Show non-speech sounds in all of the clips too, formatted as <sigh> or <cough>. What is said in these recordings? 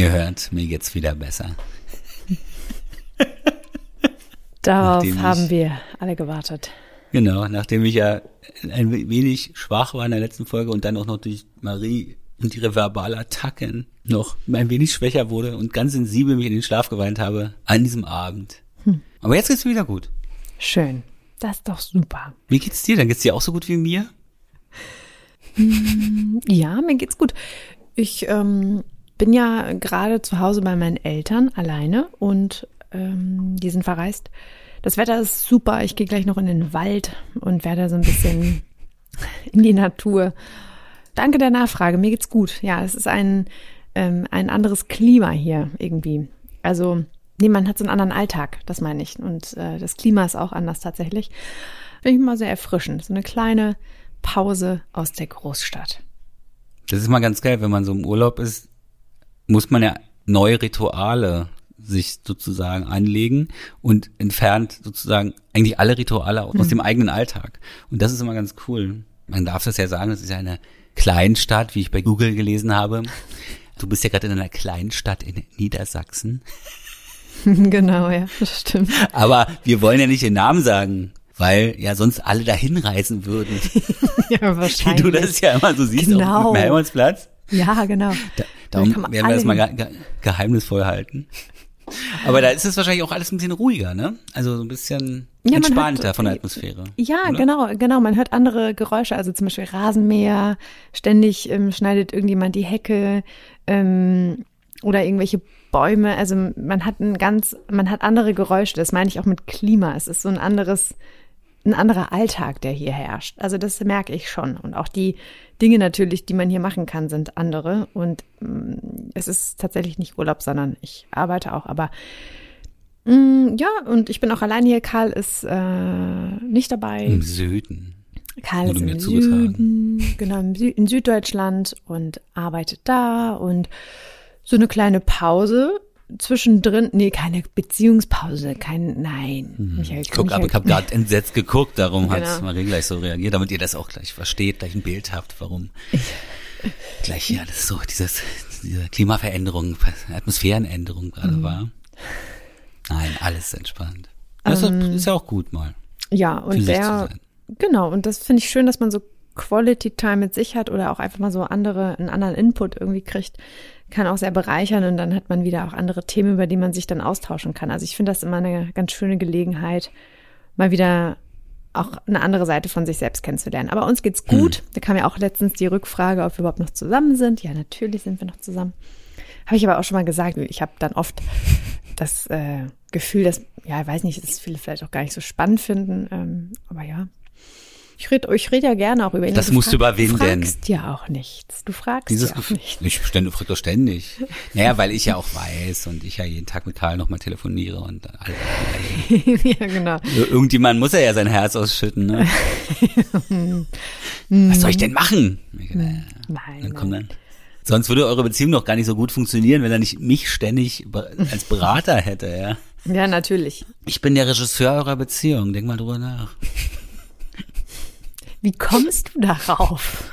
Ihr hört, mir geht's wieder besser. <laughs> Darauf Nachdem ich- haben wir alle gewartet. Genau, nachdem ich ja ein wenig schwach war in der letzten Folge und dann auch noch durch Marie und ihre Verbalattacken noch ein wenig schwächer wurde und ganz sensibel mich in den Schlaf geweint habe an diesem Abend. Aber jetzt geht's mir wieder gut. Schön. Das ist doch super. Wie geht's dir? Dann geht's dir auch so gut wie mir? <laughs> Ja, mir geht's gut. Ich ähm, bin ja gerade zu Hause bei meinen Eltern alleine und ähm, die sind verreist. Das Wetter ist super. Ich gehe gleich noch in den Wald und werde so ein bisschen <laughs> in die Natur. Danke der Nachfrage. Mir geht's gut. Ja, es ist ein, ähm, ein anderes Klima hier irgendwie. Also, nee, man hat so einen anderen Alltag, das meine ich. Und äh, das Klima ist auch anders tatsächlich. Finde ich immer sehr erfrischend. So eine kleine Pause aus der Großstadt. Das ist mal ganz geil, wenn man so im Urlaub ist, muss man ja neue Rituale sich sozusagen anlegen und entfernt sozusagen eigentlich alle Rituale aus dem eigenen Alltag. Und das ist immer ganz cool. Man darf das ja sagen, das ist ja eine Kleinstadt, wie ich bei Google gelesen habe. Du bist ja gerade in einer Kleinstadt in Niedersachsen. <laughs> genau, ja, das stimmt. Aber wir wollen ja nicht den Namen sagen, weil ja sonst alle dahin reisen würden. <laughs> ja, Wie wahrscheinlich. du das ja immer so siehst Genau. auf dem Helmholtzplatz. Ja, genau. Da, darum kann man werden wir das mal ge ge geheimnisvoll halten. Aber da ist es wahrscheinlich auch alles ein bisschen ruhiger, ne? Also so ein bisschen Ja, entspannter hat- von der Atmosphäre. Ja, oder? genau, genau. Man hört andere Geräusche, also zum Beispiel Rasenmäher, ständig ähm, schneidet irgendjemand die Hecke ähm, oder irgendwelche Bäume. Also man hat ein ganz, man hat andere Geräusche. Das meine ich auch mit Klima. Es ist so ein anderes, ein anderer Alltag, der hier herrscht. Also das merke ich schon. Und auch die Dinge natürlich, die man hier machen kann, sind andere. Und mm, es ist tatsächlich nicht Urlaub, sondern ich arbeite auch. Aber mm, ja, und ich bin auch allein hier. Karl ist äh, nicht dabei. Im Süden. Karl ist im. Süden, genau, im Sü in Süddeutschland und arbeitet da und so eine kleine Pause zwischendrin, nee, keine Beziehungspause, kein, nein, Michael, Ich guck, aber Michael, ich habe gerade entsetzt geguckt, darum hat Genau. Marie gleich so reagiert, damit ihr das auch gleich versteht, gleich ein Bild habt, warum <laughs> gleich hier alles so, dieses, diese Klimaveränderung, Atmosphärenänderung gerade Mhm. war. Nein, alles entspannt. Das Ähm, ist, ja auch gut mal. ja, und der, genau, und das finde ich schön, dass man so Quality Time mit sich hat oder auch einfach mal so andere, einen anderen Input irgendwie kriegt, kann auch sehr bereichern und dann hat man wieder auch andere Themen, über die man sich dann austauschen kann. Also ich finde das immer eine ganz schöne Gelegenheit, mal wieder auch eine andere Seite von sich selbst kennenzulernen. Aber uns geht's gut. Da kam ja auch letztens die Rückfrage, ob wir überhaupt noch zusammen sind. Ja, natürlich sind wir noch zusammen. Habe ich aber auch schon mal gesagt. Ich habe dann oft das äh, Gefühl, dass, ja, ich weiß nicht, dass viele vielleicht auch gar nicht so spannend finden. Ähm, aber ja. Ich rede ich red ja gerne auch über ihn. Das musst du überwinden. Du fragst ja auch nichts. Du fragst Dieses ja auch Gefühl, nicht. ich ständig, frag doch ständig. Naja, weil ich ja auch weiß und ich ja jeden Tag mit Karl nochmal telefoniere und alle, <laughs> ja, genau. irgendjemand muss er ja sein Herz ausschütten, ne? <laughs> Was soll ich denn machen? Ich, naja, Nein, dann komm dann. Sonst würde eure Beziehung doch gar nicht so gut funktionieren, wenn er nicht mich ständig als Berater hätte, ja. Ja, natürlich. Ich bin der Regisseur eurer Beziehung, denk mal drüber nach. Wie kommst du darauf?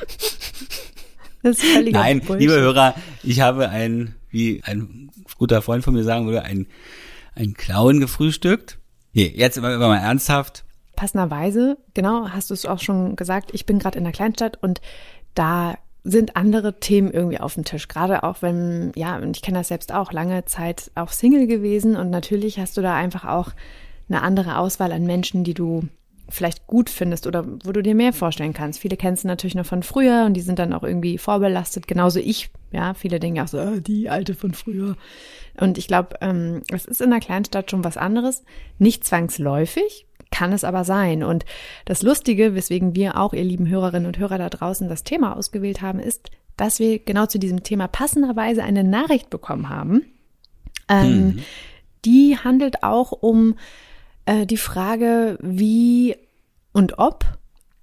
Das ist völliger Nein, Bullshit. liebe Hörer, ich habe ein, wie ein guter Freund von mir sagen würde, ein, ein Clown gefrühstückt. Nee, jetzt immer, immer mal ernsthaft. passenderweise, genau, hast du es auch schon gesagt, ich bin gerade in einer Kleinstadt und da sind andere Themen irgendwie auf dem Tisch. Gerade auch wenn, ja, und ich kenne das selbst auch, lange Zeit auch Single gewesen und natürlich hast du da einfach auch eine andere Auswahl an Menschen, die du vielleicht gut findest oder wo du dir mehr vorstellen kannst. Viele kennst du natürlich noch von früher und die sind dann auch irgendwie vorbelastet, genauso ich. Ja, viele denken auch so, ah, die alte von früher. Und ich glaube, ähm, es ist in einer Kleinstadt schon was anderes. Nicht zwangsläufig, kann es aber sein. Und das Lustige, weswegen wir auch, ihr lieben Hörerinnen und Hörer da draußen, das Thema ausgewählt haben, ist, dass wir genau zu diesem Thema passenderweise eine Nachricht bekommen haben. Ähm, Die handelt auch um äh, die Frage, wie und ob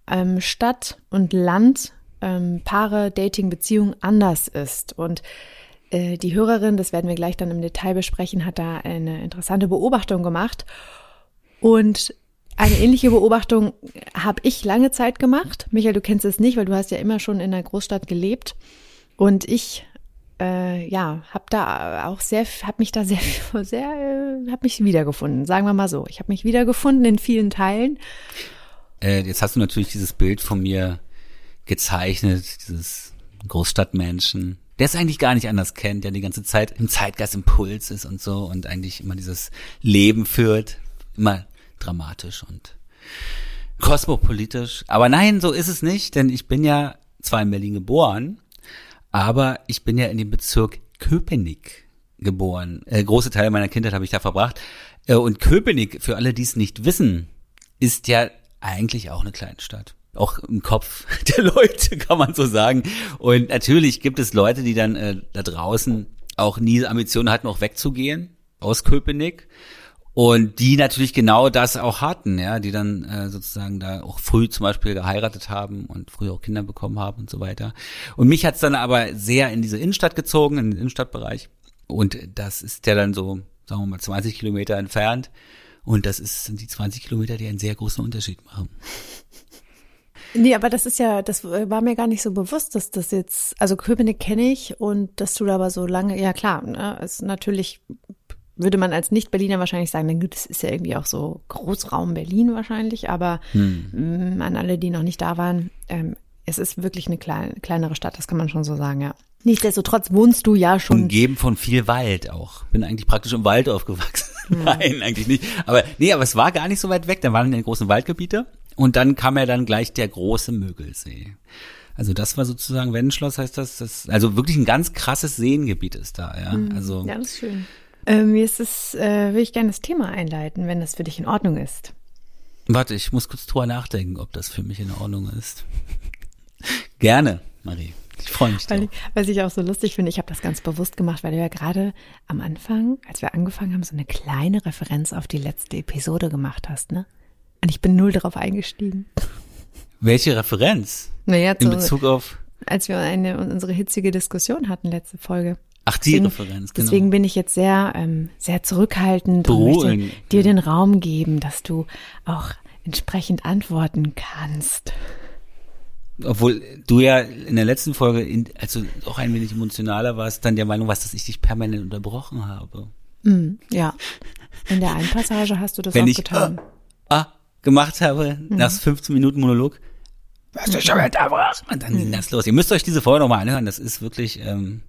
ähm, Stadt und Land ähm, Paare, Dating, Beziehung anders ist. Und äh, die Hörerin, das werden wir gleich dann im Detail besprechen, hat da eine interessante Beobachtung gemacht. Und eine ähnliche Beobachtung habe ich lange Zeit gemacht. Michael, du kennst es nicht, weil du hast ja immer schon in einer Großstadt gelebt. Und ich äh, ja, habe da auch sehr, habe mich da sehr, <laughs> sehr, äh, habe mich wiedergefunden. Sagen wir mal so, ich habe mich wiedergefunden in vielen Teilen. Äh, jetzt hast du natürlich dieses Bild von mir gezeichnet, dieses Großstadtmenschen, der es eigentlich gar nicht anders kennt, der die ganze Zeit im Zeitgeist Impuls ist und so und eigentlich immer dieses Leben führt, immer dramatisch und kosmopolitisch. Aber nein, so ist es nicht, denn ich bin ja zwar in Berlin geboren, aber ich bin ja in dem Bezirk Köpenick geboren. Äh, große Teile meiner Kindheit habe ich da verbracht. Äh, und Köpenick, für alle, die es nicht wissen, ist ja eigentlich auch eine Kleinstadt. Auch im Kopf <laughs> der Leute, kann man so sagen. Und natürlich gibt es Leute, die dann äh, da draußen auch nie Ambitionen hatten, auch wegzugehen aus Köpenick. Und die natürlich genau das auch hatten, ja, die dann äh, sozusagen da auch früh zum Beispiel geheiratet haben und früh auch Kinder bekommen haben und so weiter. Und mich hat's dann aber sehr in diese Innenstadt gezogen, in den Innenstadtbereich. Und das ist ja dann so, sagen wir mal, 20 Kilometer entfernt. Und das ist, sind die 20 Kilometer, die einen sehr großen Unterschied machen. Nee, aber das ist ja, das war mir gar nicht so bewusst, dass das jetzt, also Köpenick kenne ich und dass du da aber so lange, ja klar, ne, ist natürlich, würde man als Nicht-Berliner wahrscheinlich sagen, gut, das ist ja irgendwie auch so Großraum Berlin wahrscheinlich, aber hm. An alle, die noch nicht da waren, ähm, es ist wirklich eine kleine, kleinere Stadt, das kann man schon so sagen, ja. Nichtsdestotrotz wohnst du ja schon. Umgeben von viel Wald auch. Bin eigentlich praktisch im Wald aufgewachsen. Hm. <laughs> Nein, eigentlich nicht. Aber nee, aber es war gar nicht so weit weg. Da waren die großen Waldgebiete. Und dann kam ja dann gleich der große Mögelsee. Also das war sozusagen Wendenschloss heißt das, das also wirklich ein ganz krasses Seengebiet ist da, ja. Mhm, also ganz schön. Ähm, mir ist es, äh, will ich gerne das Thema einleiten, wenn das für dich in Ordnung ist. Warte, ich muss kurz drüber nachdenken, ob das für mich in Ordnung ist. <laughs> gerne, Marie. Ich freue mich. Weil ich, was ich auch so lustig finde, ich habe das ganz bewusst gemacht, weil du ja gerade am Anfang, als wir angefangen haben, so eine kleine Referenz auf die letzte Episode gemacht hast, ne? Und ich bin null darauf eingestiegen. Welche Referenz? Naja, in Bezug auf. Als wir eine unsere hitzige Diskussion hatten, letzte Folge. Ach, die deswegen, Referenz, genau. Deswegen bin ich jetzt sehr, ähm, sehr zurückhaltend Beruhigend. und möchte dir den Raum geben, dass du auch entsprechend antworten kannst. Obwohl du ja in der letzten Folge, in, also auch ein wenig emotionaler warst, dann der Meinung warst, dass ich dich permanent unterbrochen habe. Mm, ja. In der einen Passage hast du das Wenn auch ich, getan. Ah, ah, gemacht habe, mhm. nach 15 Minuten Monolog, was du schon unterbrochen? Und dann ging das los. Ihr müsst euch diese Folge nochmal anhören. Das ist wirklich, ähm,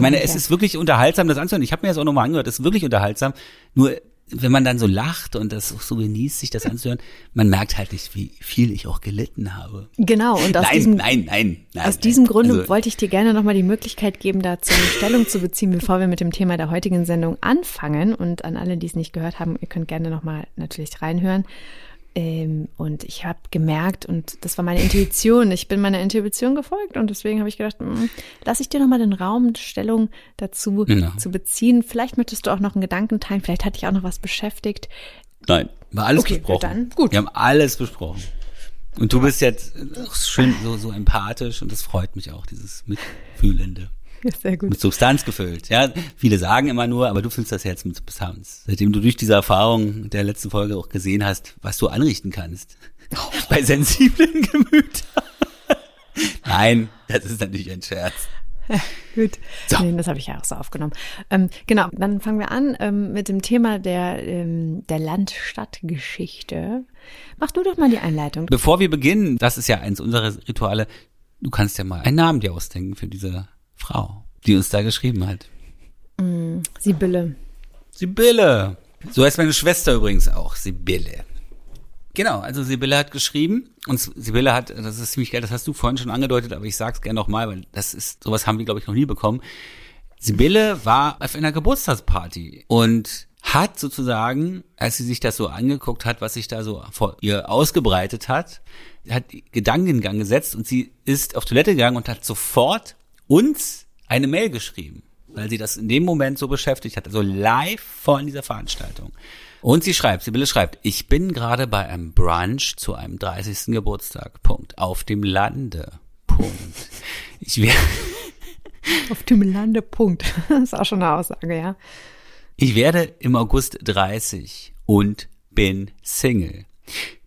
ich meine, es ist wirklich unterhaltsam, das anzuhören. Ich habe mir das auch nochmal angehört. Das ist wirklich unterhaltsam. Nur wenn man dann so lacht und das so genießt, sich das anzuhören, man merkt halt nicht, wie viel ich auch gelitten habe. Genau. Und aus nein, diesem, nein, nein, nein. Aus diesem Grunde also, wollte ich dir gerne nochmal die Möglichkeit geben, dazu Stellung zu beziehen, bevor wir mit dem Thema der heutigen Sendung anfangen. Und an alle, die es nicht gehört haben, ihr könnt gerne nochmal natürlich reinhören. Ähm, und ich habe gemerkt, und das war meine Intuition, ich bin meiner Intuition gefolgt und deswegen habe ich gedacht, hm, lass ich dir nochmal den Raum, Stellung dazu genau. zu beziehen. Vielleicht möchtest du auch noch einen Gedanken teilen, vielleicht hatte ich auch noch was beschäftigt. Nein, war alles okay, besprochen. Dann, gut. Wir haben alles besprochen. Und du bist jetzt schön so, so empathisch und das freut mich auch, dieses Mitfühlende. Sehr gut. Mit Substanz gefüllt. Ja, viele sagen immer nur, aber du fühlst das jetzt mit Substanz. Seitdem du durch diese Erfahrung der letzten Folge auch gesehen hast, was du anrichten kannst. Oh. Bei sensiblen <laughs> Gemütern. Nein, das ist natürlich ein Scherz. Gut, so. nee, das habe ich ja auch so aufgenommen. Ähm, genau, dann fangen wir an ähm, mit dem Thema der, ähm, der Land-Stadt-Geschichte. Mach du doch mal die Einleitung. Bevor wir beginnen, das ist ja eins unserer Rituale, du kannst ja mal einen Namen dir ausdenken für diese Frau, die uns da geschrieben hat. Mm, Sibylle. Sibylle. So heißt meine Schwester übrigens auch, Sibylle. Genau, also Sibylle hat geschrieben und Sibylle hat, das ist ziemlich geil, das hast du vorhin schon angedeutet, aber ich sag's gerne nochmal, weil das ist, sowas haben wir, glaube ich, noch nie bekommen. Sibylle war auf einer Geburtstagsparty und hat sozusagen, als sie sich das so angeguckt hat, was sich da so vor ihr ausgebreitet hat, hat Gedanken in Gang gesetzt und sie ist auf Toilette gegangen und hat sofort uns eine Mail geschrieben, weil sie das in dem Moment so beschäftigt hat, also live vor dieser Veranstaltung. Und sie schreibt, Sibylle schreibt, ich bin gerade bei einem Brunch zu einem 30. Geburtstag, Punkt, auf dem Lande, Punkt. Ich werde <laughs> auf dem Lande, Punkt. Das ist auch schon eine Aussage, ja. Ich werde im August 30 und bin Single.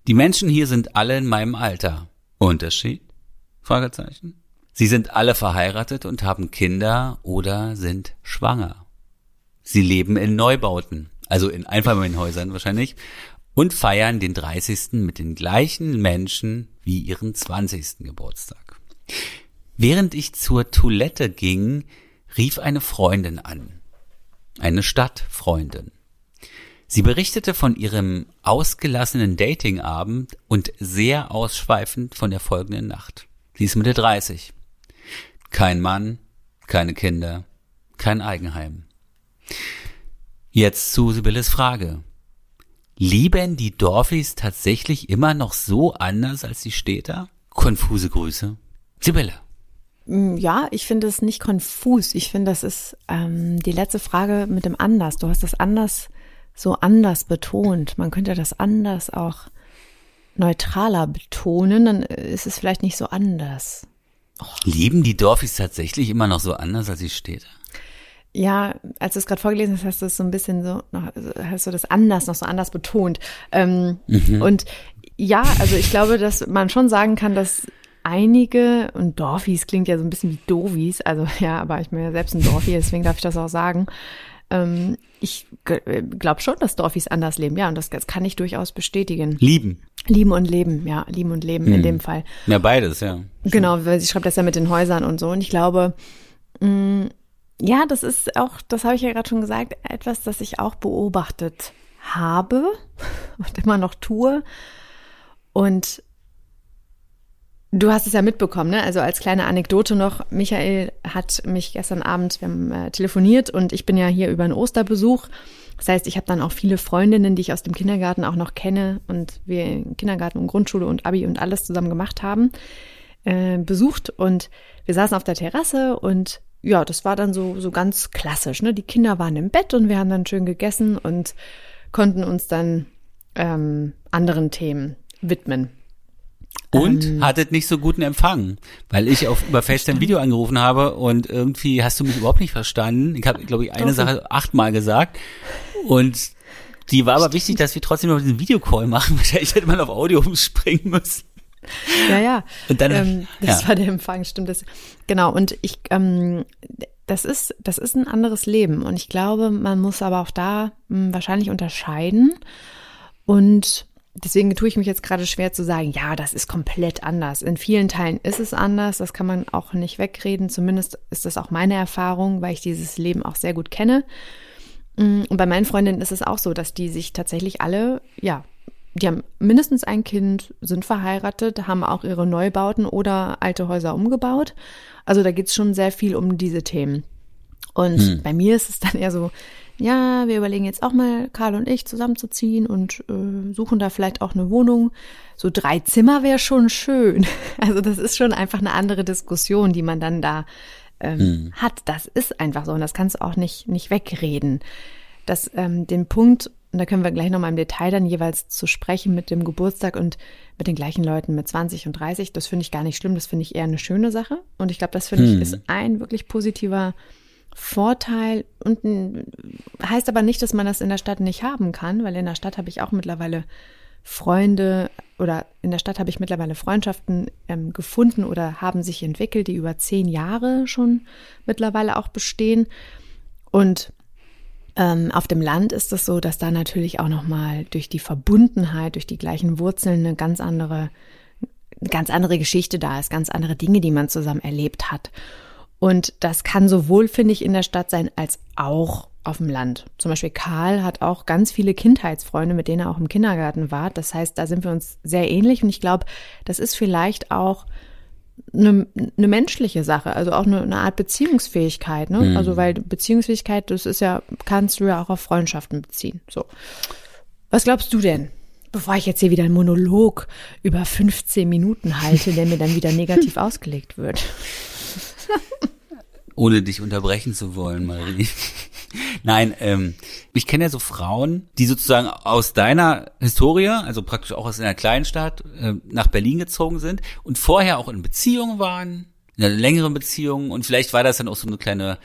Die Menschen hier sind alle in meinem Alter. Unterschied? Fragezeichen. Sie sind alle verheiratet und haben Kinder oder sind schwanger. Sie leben in Neubauten, also in Einfamilienhäusern wahrscheinlich, und feiern den 30. mit den gleichen Menschen wie ihren 20. Geburtstag. Während ich zur Toilette ging, rief eine Freundin an. Eine Stadtfreundin. Sie berichtete von ihrem ausgelassenen Datingabend und sehr ausschweifend von der folgenden Nacht. Sie ist Mitte 30. Kein Mann, keine Kinder, kein Eigenheim. Jetzt zu Sibylles Frage. Lieben die Dorfis tatsächlich immer noch so anders als die Städter? Konfuse Grüße. Sibylle. Mm, ja, ich finde es nicht konfus. Ich finde, das ist ähm, die letzte Frage mit dem anders. Du hast das anders so anders betont. Man könnte das anders auch neutraler betonen, dann ist es vielleicht nicht so anders. Oh. Lieben die Dorfis tatsächlich immer noch so anders als die Städte? Ja, als du es gerade vorgelesen hast, hast du es so ein bisschen so, hast du das anders, noch so anders betont. Ähm, mhm. Und ja, also ich glaube, dass man schon sagen kann, dass einige, und Dorfis klingt ja so ein bisschen wie Dovis, also <laughs> ja, aber ich bin ja selbst ein Dorfi, deswegen darf ich das auch sagen. Ähm, ich glaube schon, dass Dorfis anders leben, ja, und das, das, kann ich durchaus bestätigen. Lieben. Lieben und leben, ja, lieben und leben hm. in dem Fall. Ja, beides, ja. Genau, weil sie schreibt das ja mit den Häusern und so. Und ich glaube, mh, mm, ja, das ist auch, das habe ich ja gerade schon gesagt, etwas, das ich auch beobachtet habe <laughs> und immer noch tue. Und Du hast es ja mitbekommen, ne? Also als kleine Anekdote noch, Michael hat mich gestern Abend, wir haben äh, telefoniert und ich bin ja hier über einen Osterbesuch. Das heißt, ich habe dann auch viele Freundinnen, die ich aus dem Kindergarten auch noch kenne und wir Kindergarten und Grundschule und Abi und alles zusammen gemacht haben, äh, besucht und wir saßen auf der Terrasse und ja, das war dann so, so ganz klassisch. Ne? Die Kinder waren im Bett und wir haben dann schön gegessen und konnten uns dann ähm, anderen Themen widmen. Und ähm, hattet nicht so guten Empfang, weil ich auf über FaceTime Video angerufen habe und irgendwie hast du mich überhaupt nicht verstanden. Ich habe, glaube ich, eine Sache achtmal gesagt und die war aber wichtig, dass wir trotzdem noch diesen Videocall machen. <laughs> Ich hätte mal auf Audio umspringen müssen. Ja, ja. Und dann, ähm, das ja. war der Empfang, stimmt das. Genau. Und ich, ähm, das ist, das ist ein anderes Leben. Und ich glaube, man muss aber auch da mh, hm, wahrscheinlich unterscheiden. Und deswegen tue ich mich jetzt gerade schwer zu sagen, ja, das ist komplett anders. In vielen Teilen ist es anders, das kann man auch nicht wegreden. Zumindest ist das auch meine Erfahrung, weil ich dieses Leben auch sehr gut kenne. Mm, und bei meinen Freundinnen ist es auch so, dass die sich tatsächlich alle, ja, die haben mindestens ein Kind, sind verheiratet, haben auch ihre Neubauten oder alte Häuser umgebaut. Also da geht es schon sehr viel um diese Themen. Und hm. bei mir ist es dann eher so, ja, wir überlegen jetzt auch mal, Karl und ich zusammenzuziehen und äh, suchen da vielleicht auch eine Wohnung. So drei Zimmer wäre schon schön. <laughs> Also das ist schon einfach eine andere Diskussion, die man dann da ähm, hm. hat. Das ist einfach so und das kannst du auch nicht, nicht wegreden. Das, ähm, den Punkt, und da können wir gleich nochmal im Detail dann jeweils zu sprechen mit dem Geburtstag und mit den gleichen Leuten mit 20 und 30, das finde ich gar nicht schlimm, das finde ich eher eine schöne Sache. Und ich glaube, das finde hm. ich ist ein wirklich positiver Vorteil und heißt aber nicht, dass man das in der Stadt nicht haben kann, weil in der Stadt habe ich auch mittlerweile Freunde oder in der Stadt habe ich mittlerweile Freundschaften ähm, gefunden oder haben sich entwickelt, die über zehn Jahre schon mittlerweile auch bestehen. Und ähm, auf dem Land ist es so, dass da natürlich auch nochmal durch die Verbundenheit, durch die gleichen Wurzeln eine ganz andere, ganz andere Geschichte da ist, ganz andere Dinge, die man zusammen erlebt hat. Und das kann sowohl, finde ich, in der Stadt sein, als auch auf dem Land. Zum Beispiel Karl hat auch ganz viele Kindheitsfreunde, mit denen er auch im Kindergarten war. Das heißt, da sind wir uns sehr ähnlich. Und ich glaube, das ist vielleicht auch eine, eine menschliche Sache, also auch eine, eine Art Beziehungsfähigkeit. Ne? Mhm. Also weil Beziehungsfähigkeit, das ist ja, kannst du ja auch auf Freundschaften beziehen. So. Was glaubst du denn? Bevor ich jetzt hier wieder einen Monolog über 15 Minuten halte, der mir dann wieder negativ <laughs> ausgelegt wird. <laughs> Ohne dich unterbrechen zu wollen, Marie. <laughs> Nein, ähm, ich kenne ja so Frauen, die sozusagen aus deiner Historie, also praktisch auch aus einer kleinen Stadt, äh, nach Berlin gezogen sind und vorher auch in Beziehungen waren, in einer längeren Beziehung und vielleicht war das dann auch so eine kleine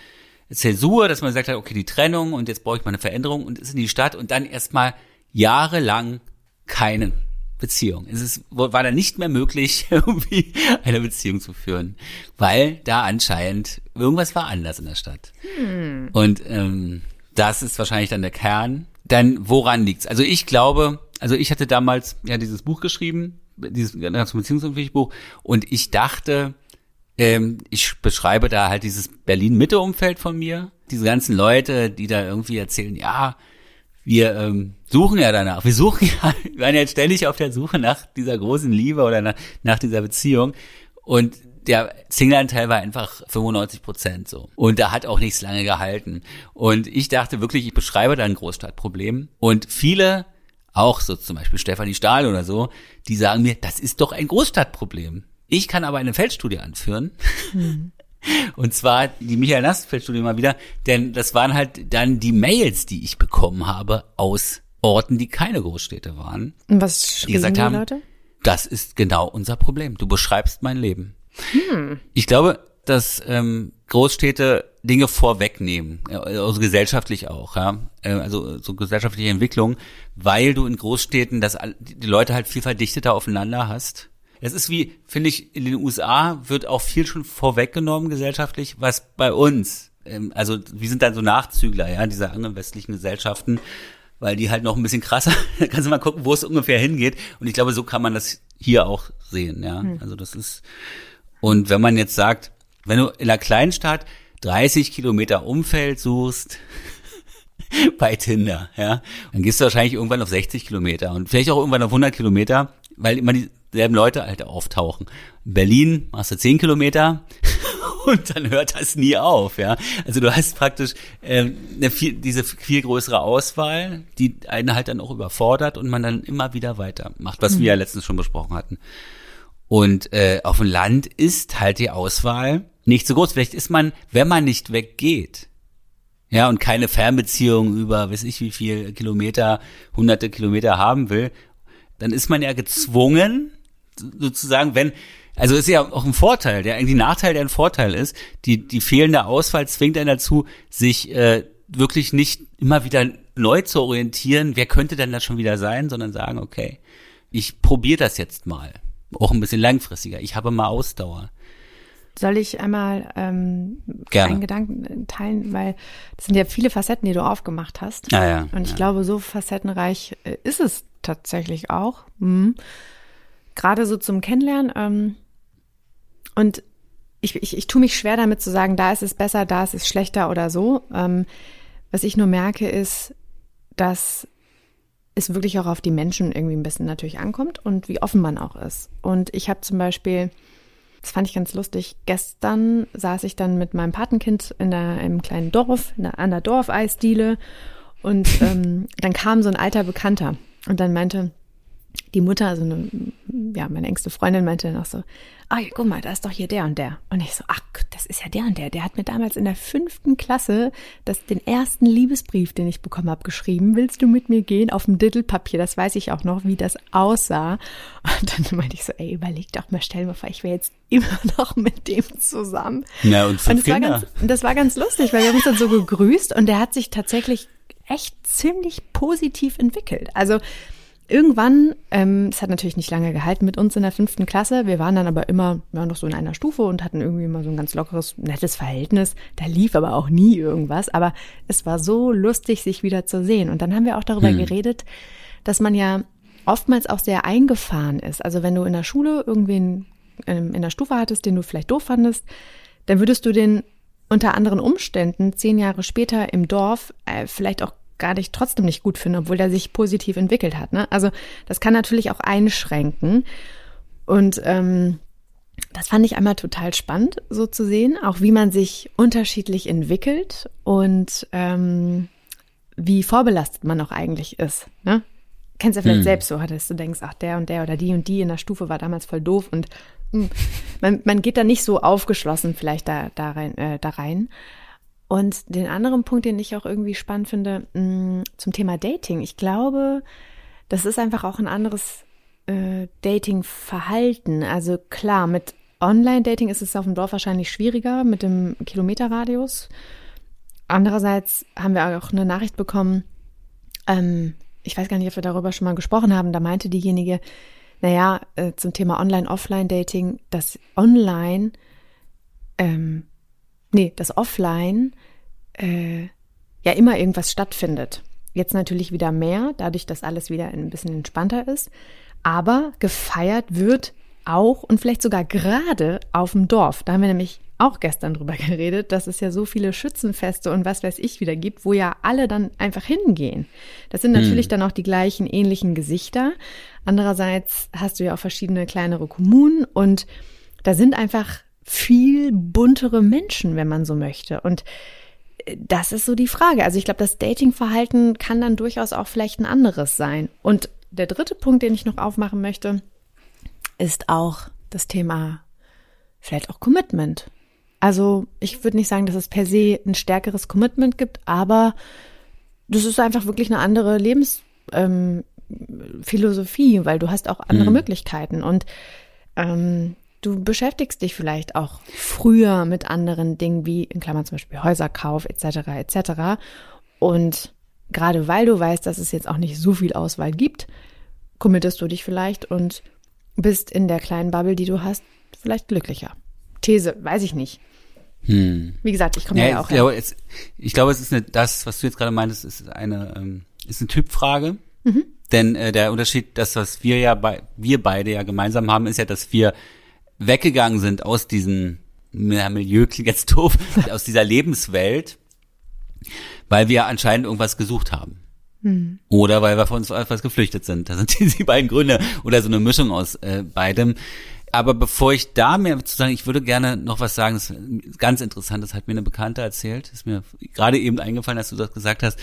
Zäsur, dass man gesagt hat, okay, die Trennung und jetzt brauche ich mal eine Veränderung und ist in die Stadt und dann erstmal jahrelang keine Beziehung. Es ist, war dann nicht mehr möglich, <laughs> irgendwie eine Beziehung zu führen, weil da anscheinend irgendwas war anders in der Stadt. Hm. Und ähm, das ist wahrscheinlich dann der Kern. Dann woran liegt's? Also ich glaube, also ich hatte damals ja dieses Buch geschrieben, dieses beziehungsunfähige Buch, und ich dachte, ähm, ich beschreibe da halt dieses Berlin-Mitte-Umfeld von mir, diese ganzen Leute, die da irgendwie erzählen, ja, wir ähm, suchen ja danach. Wir suchen ja, <laughs> wir waren ja ständig auf der Suche nach dieser großen Liebe oder nach, nach dieser Beziehung. Und der Single-Anteil war einfach 95 Prozent so. Und da hat auch nichts lange gehalten. Und ich dachte wirklich, ich beschreibe da ein Großstadtproblem. Und viele, auch so zum Beispiel Stefanie Stahl oder so, die sagen mir, das ist doch ein Großstadtproblem. Ich kann aber eine Feldstudie anführen. Mhm. Und zwar die Michael Nastenfeld-Studie mal wieder, denn das waren halt dann die Mails, die ich bekommen habe aus Orten, die keine Großstädte waren. Und was die gesagt die haben, Leute? das ist genau unser Problem. Du beschreibst mein Leben. Hm. Ich glaube, dass ähm, Großstädte Dinge vorwegnehmen, also gesellschaftlich auch, ja, äh, also so gesellschaftliche Entwicklung, weil du in Großstädten das die Leute halt viel verdichteter aufeinander hast es ist wie, finde ich, in den USA wird auch viel schon vorweggenommen gesellschaftlich, was bei uns, ähm, also wir sind dann so Nachzügler, ja, dieser anderen westlichen Gesellschaften, weil die halt noch ein bisschen krasser, <laughs> da kannst du mal gucken, wo es ungefähr hingeht. Und ich glaube, so kann man das hier auch sehen, ja. Hm. Also das ist, und wenn man jetzt sagt, wenn du in einer kleinen Stadt 30 Kilometer Umfeld suchst, <laughs> bei Tinder, ja, dann gehst du wahrscheinlich irgendwann auf 60 Kilometer und vielleicht auch irgendwann auf 100 Kilometer, weil immer dieselben Leute halt auftauchen. In Berlin machst du 10 Kilometer <laughs> und dann hört das nie auf, ja. Also du hast praktisch äh, eine viel, diese viel größere Auswahl, die einen halt dann auch überfordert und man dann immer wieder weitermacht, was mhm. wir ja letztens schon besprochen hatten. Und äh, auf dem Land ist halt die Auswahl nicht so groß. Vielleicht ist man, wenn man nicht weggeht, ja, und keine Fernbeziehung über, weiß ich wie viel Kilometer, hunderte Kilometer haben will, dann ist man ja gezwungen, sozusagen, wenn, also ist ja auch ein Vorteil, der eigentlich Nachteil, der ein Vorteil ist, die, die fehlende Auswahl zwingt einen dazu, sich äh, wirklich nicht immer wieder neu zu orientieren, wer könnte denn das schon wieder sein, sondern sagen, okay, ich probiere das jetzt mal. Auch ein bisschen langfristiger. Ich habe mal Ausdauer. Soll ich einmal ähm, Gerne. einen Gedanken teilen, weil das sind ja viele Facetten, die du aufgemacht hast. Ah, ja, und ich ja. glaube, so facettenreich äh, ist es tatsächlich auch. Mhm. Gerade so zum Kennenlernen. Ähm, und ich, ich, ich tue mich schwer damit zu sagen, da ist es besser, da ist es schlechter oder so. Ähm, was ich nur merke, ist, dass es wirklich auch auf die Menschen irgendwie ein bisschen natürlich ankommt und wie offen man auch ist. Und ich habe zum Beispiel das fand ich ganz lustig. Gestern saß ich dann mit meinem Patenkind in der, im kleinen Dorf, in der, an der Dorfeisdiele und <laughs> ähm, dann kam so ein alter Bekannter und dann meinte die Mutter, also eine, ja, meine engste Freundin meinte dann auch so, ah, guck mal, da ist doch hier der und der. Und ich so, ach, das ist ja der und der. Der hat mir damals in der fünften Klasse das, den ersten Liebesbrief, den ich bekommen habe, geschrieben. Willst du mit mir gehen? Auf dem Dittelpapier. Das weiß ich auch noch, wie das aussah. Und dann meinte ich so, ey, überleg doch mal, stell mir vor, ich wäre jetzt immer <laughs> noch mit dem zusammen. Ja, und, und das, war ganz, das war ganz lustig, weil wir haben uns dann so gegrüßt und der hat sich tatsächlich echt ziemlich positiv entwickelt. Also Irgendwann, ähm, es hat natürlich nicht lange gehalten mit uns in der fünften Klasse. Wir waren dann aber immer ja, noch so in einer Stufe und hatten irgendwie immer so ein ganz lockeres, nettes Verhältnis. Da lief aber auch nie irgendwas. Aber es war so lustig, sich wieder zu sehen. Und dann haben wir auch darüber hm. geredet, dass man ja oftmals auch sehr eingefahren ist. Also wenn du in der Schule irgendwen ähm, in der Stufe hattest, den du vielleicht doof fandest, dann würdest du den unter anderen Umständen zehn Jahre später im Dorf äh, vielleicht auch gar nicht trotzdem nicht gut finde, obwohl der sich positiv entwickelt hat. Ne? Also das kann natürlich auch einschränken. Und ähm, das fand ich einmal total spannend, so zu sehen, auch wie man sich unterschiedlich entwickelt und ähm, wie vorbelastet man auch eigentlich ist. Ne? Kennst du ja vielleicht hm. selbst so, dass du denkst, ach, der und der oder die und die in der Stufe war damals voll doof und mh, hm, man, man geht da nicht so aufgeschlossen vielleicht da, da rein. Äh, da rein. Und den anderen Punkt, den ich auch irgendwie spannend finde, mm, zum Thema Dating. Ich glaube, das ist einfach auch ein anderes äh, Dating-Verhalten. Also klar, mit Online-Dating ist es auf dem Dorf wahrscheinlich schwieriger mit dem Kilometerradius. Andererseits haben wir auch eine Nachricht bekommen, ähm, ich weiß gar nicht, ob wir darüber schon mal gesprochen haben, da meinte diejenige, naja, äh, zum Thema Online-Offline-Dating, dass online, ähm, nee, das Offline äh, ja immer irgendwas stattfindet. Jetzt natürlich wieder mehr, dadurch, dass alles wieder ein bisschen entspannter ist. Aber gefeiert wird auch und vielleicht sogar gerade auf dem Dorf. Da haben wir nämlich auch gestern drüber <laughs> geredet, dass es ja so viele Schützenfeste und was weiß ich wieder gibt, wo ja alle dann einfach hingehen. Das sind natürlich hm. dann auch die gleichen ähnlichen Gesichter. Andererseits hast du ja auch verschiedene kleinere Kommunen und da sind einfach viel buntere Menschen, wenn man so möchte. Und äh, das ist so die Frage. Also ich glaube, das Datingverhalten kann dann durchaus auch vielleicht ein anderes sein. Und der dritte Punkt, den ich noch aufmachen möchte, ist auch das Thema vielleicht auch Commitment. Also ich würde nicht sagen, dass es per se ein stärkeres Commitment gibt, aber das ist einfach wirklich eine andere Lebensphilosophie, ähm, weil du hast auch andere hm. Möglichkeiten und ähm, du beschäftigst dich vielleicht auch früher mit anderen Dingen wie in Klammern zum Beispiel Häuserkauf etc. etc. Und gerade weil du weißt, dass es jetzt auch nicht so viel Auswahl gibt, committest du dich vielleicht und bist in der kleinen Bubble, die du hast, vielleicht glücklicher. These, weiß ich nicht. Hm. Wie gesagt, ich komme ja, ja auch. Ich glaube, es, ich glaube, es ist eine, das, was du jetzt gerade meintest, ist eine, ähm, ist eine Typfrage. Mhm. Denn äh, der Unterschied, das, was wir ja bei, wir beide ja gemeinsam haben, ist ja, dass wir weggegangen sind aus diesem ja, Milieu, klingt jetzt doof, <laughs> aus dieser Lebenswelt, weil wir anscheinend irgendwas gesucht haben. Hm. Oder weil wir von uns etwas geflüchtet sind. Das sind die, <laughs> die beiden Gründe. Oder so eine Mischung aus äh, beidem. Aber bevor ich da mehr zu sagen, ich würde gerne noch was sagen, das ist ganz interessant, das hat mir eine Bekannte erzählt, ist mir gerade eben eingefallen, dass du das gesagt hast,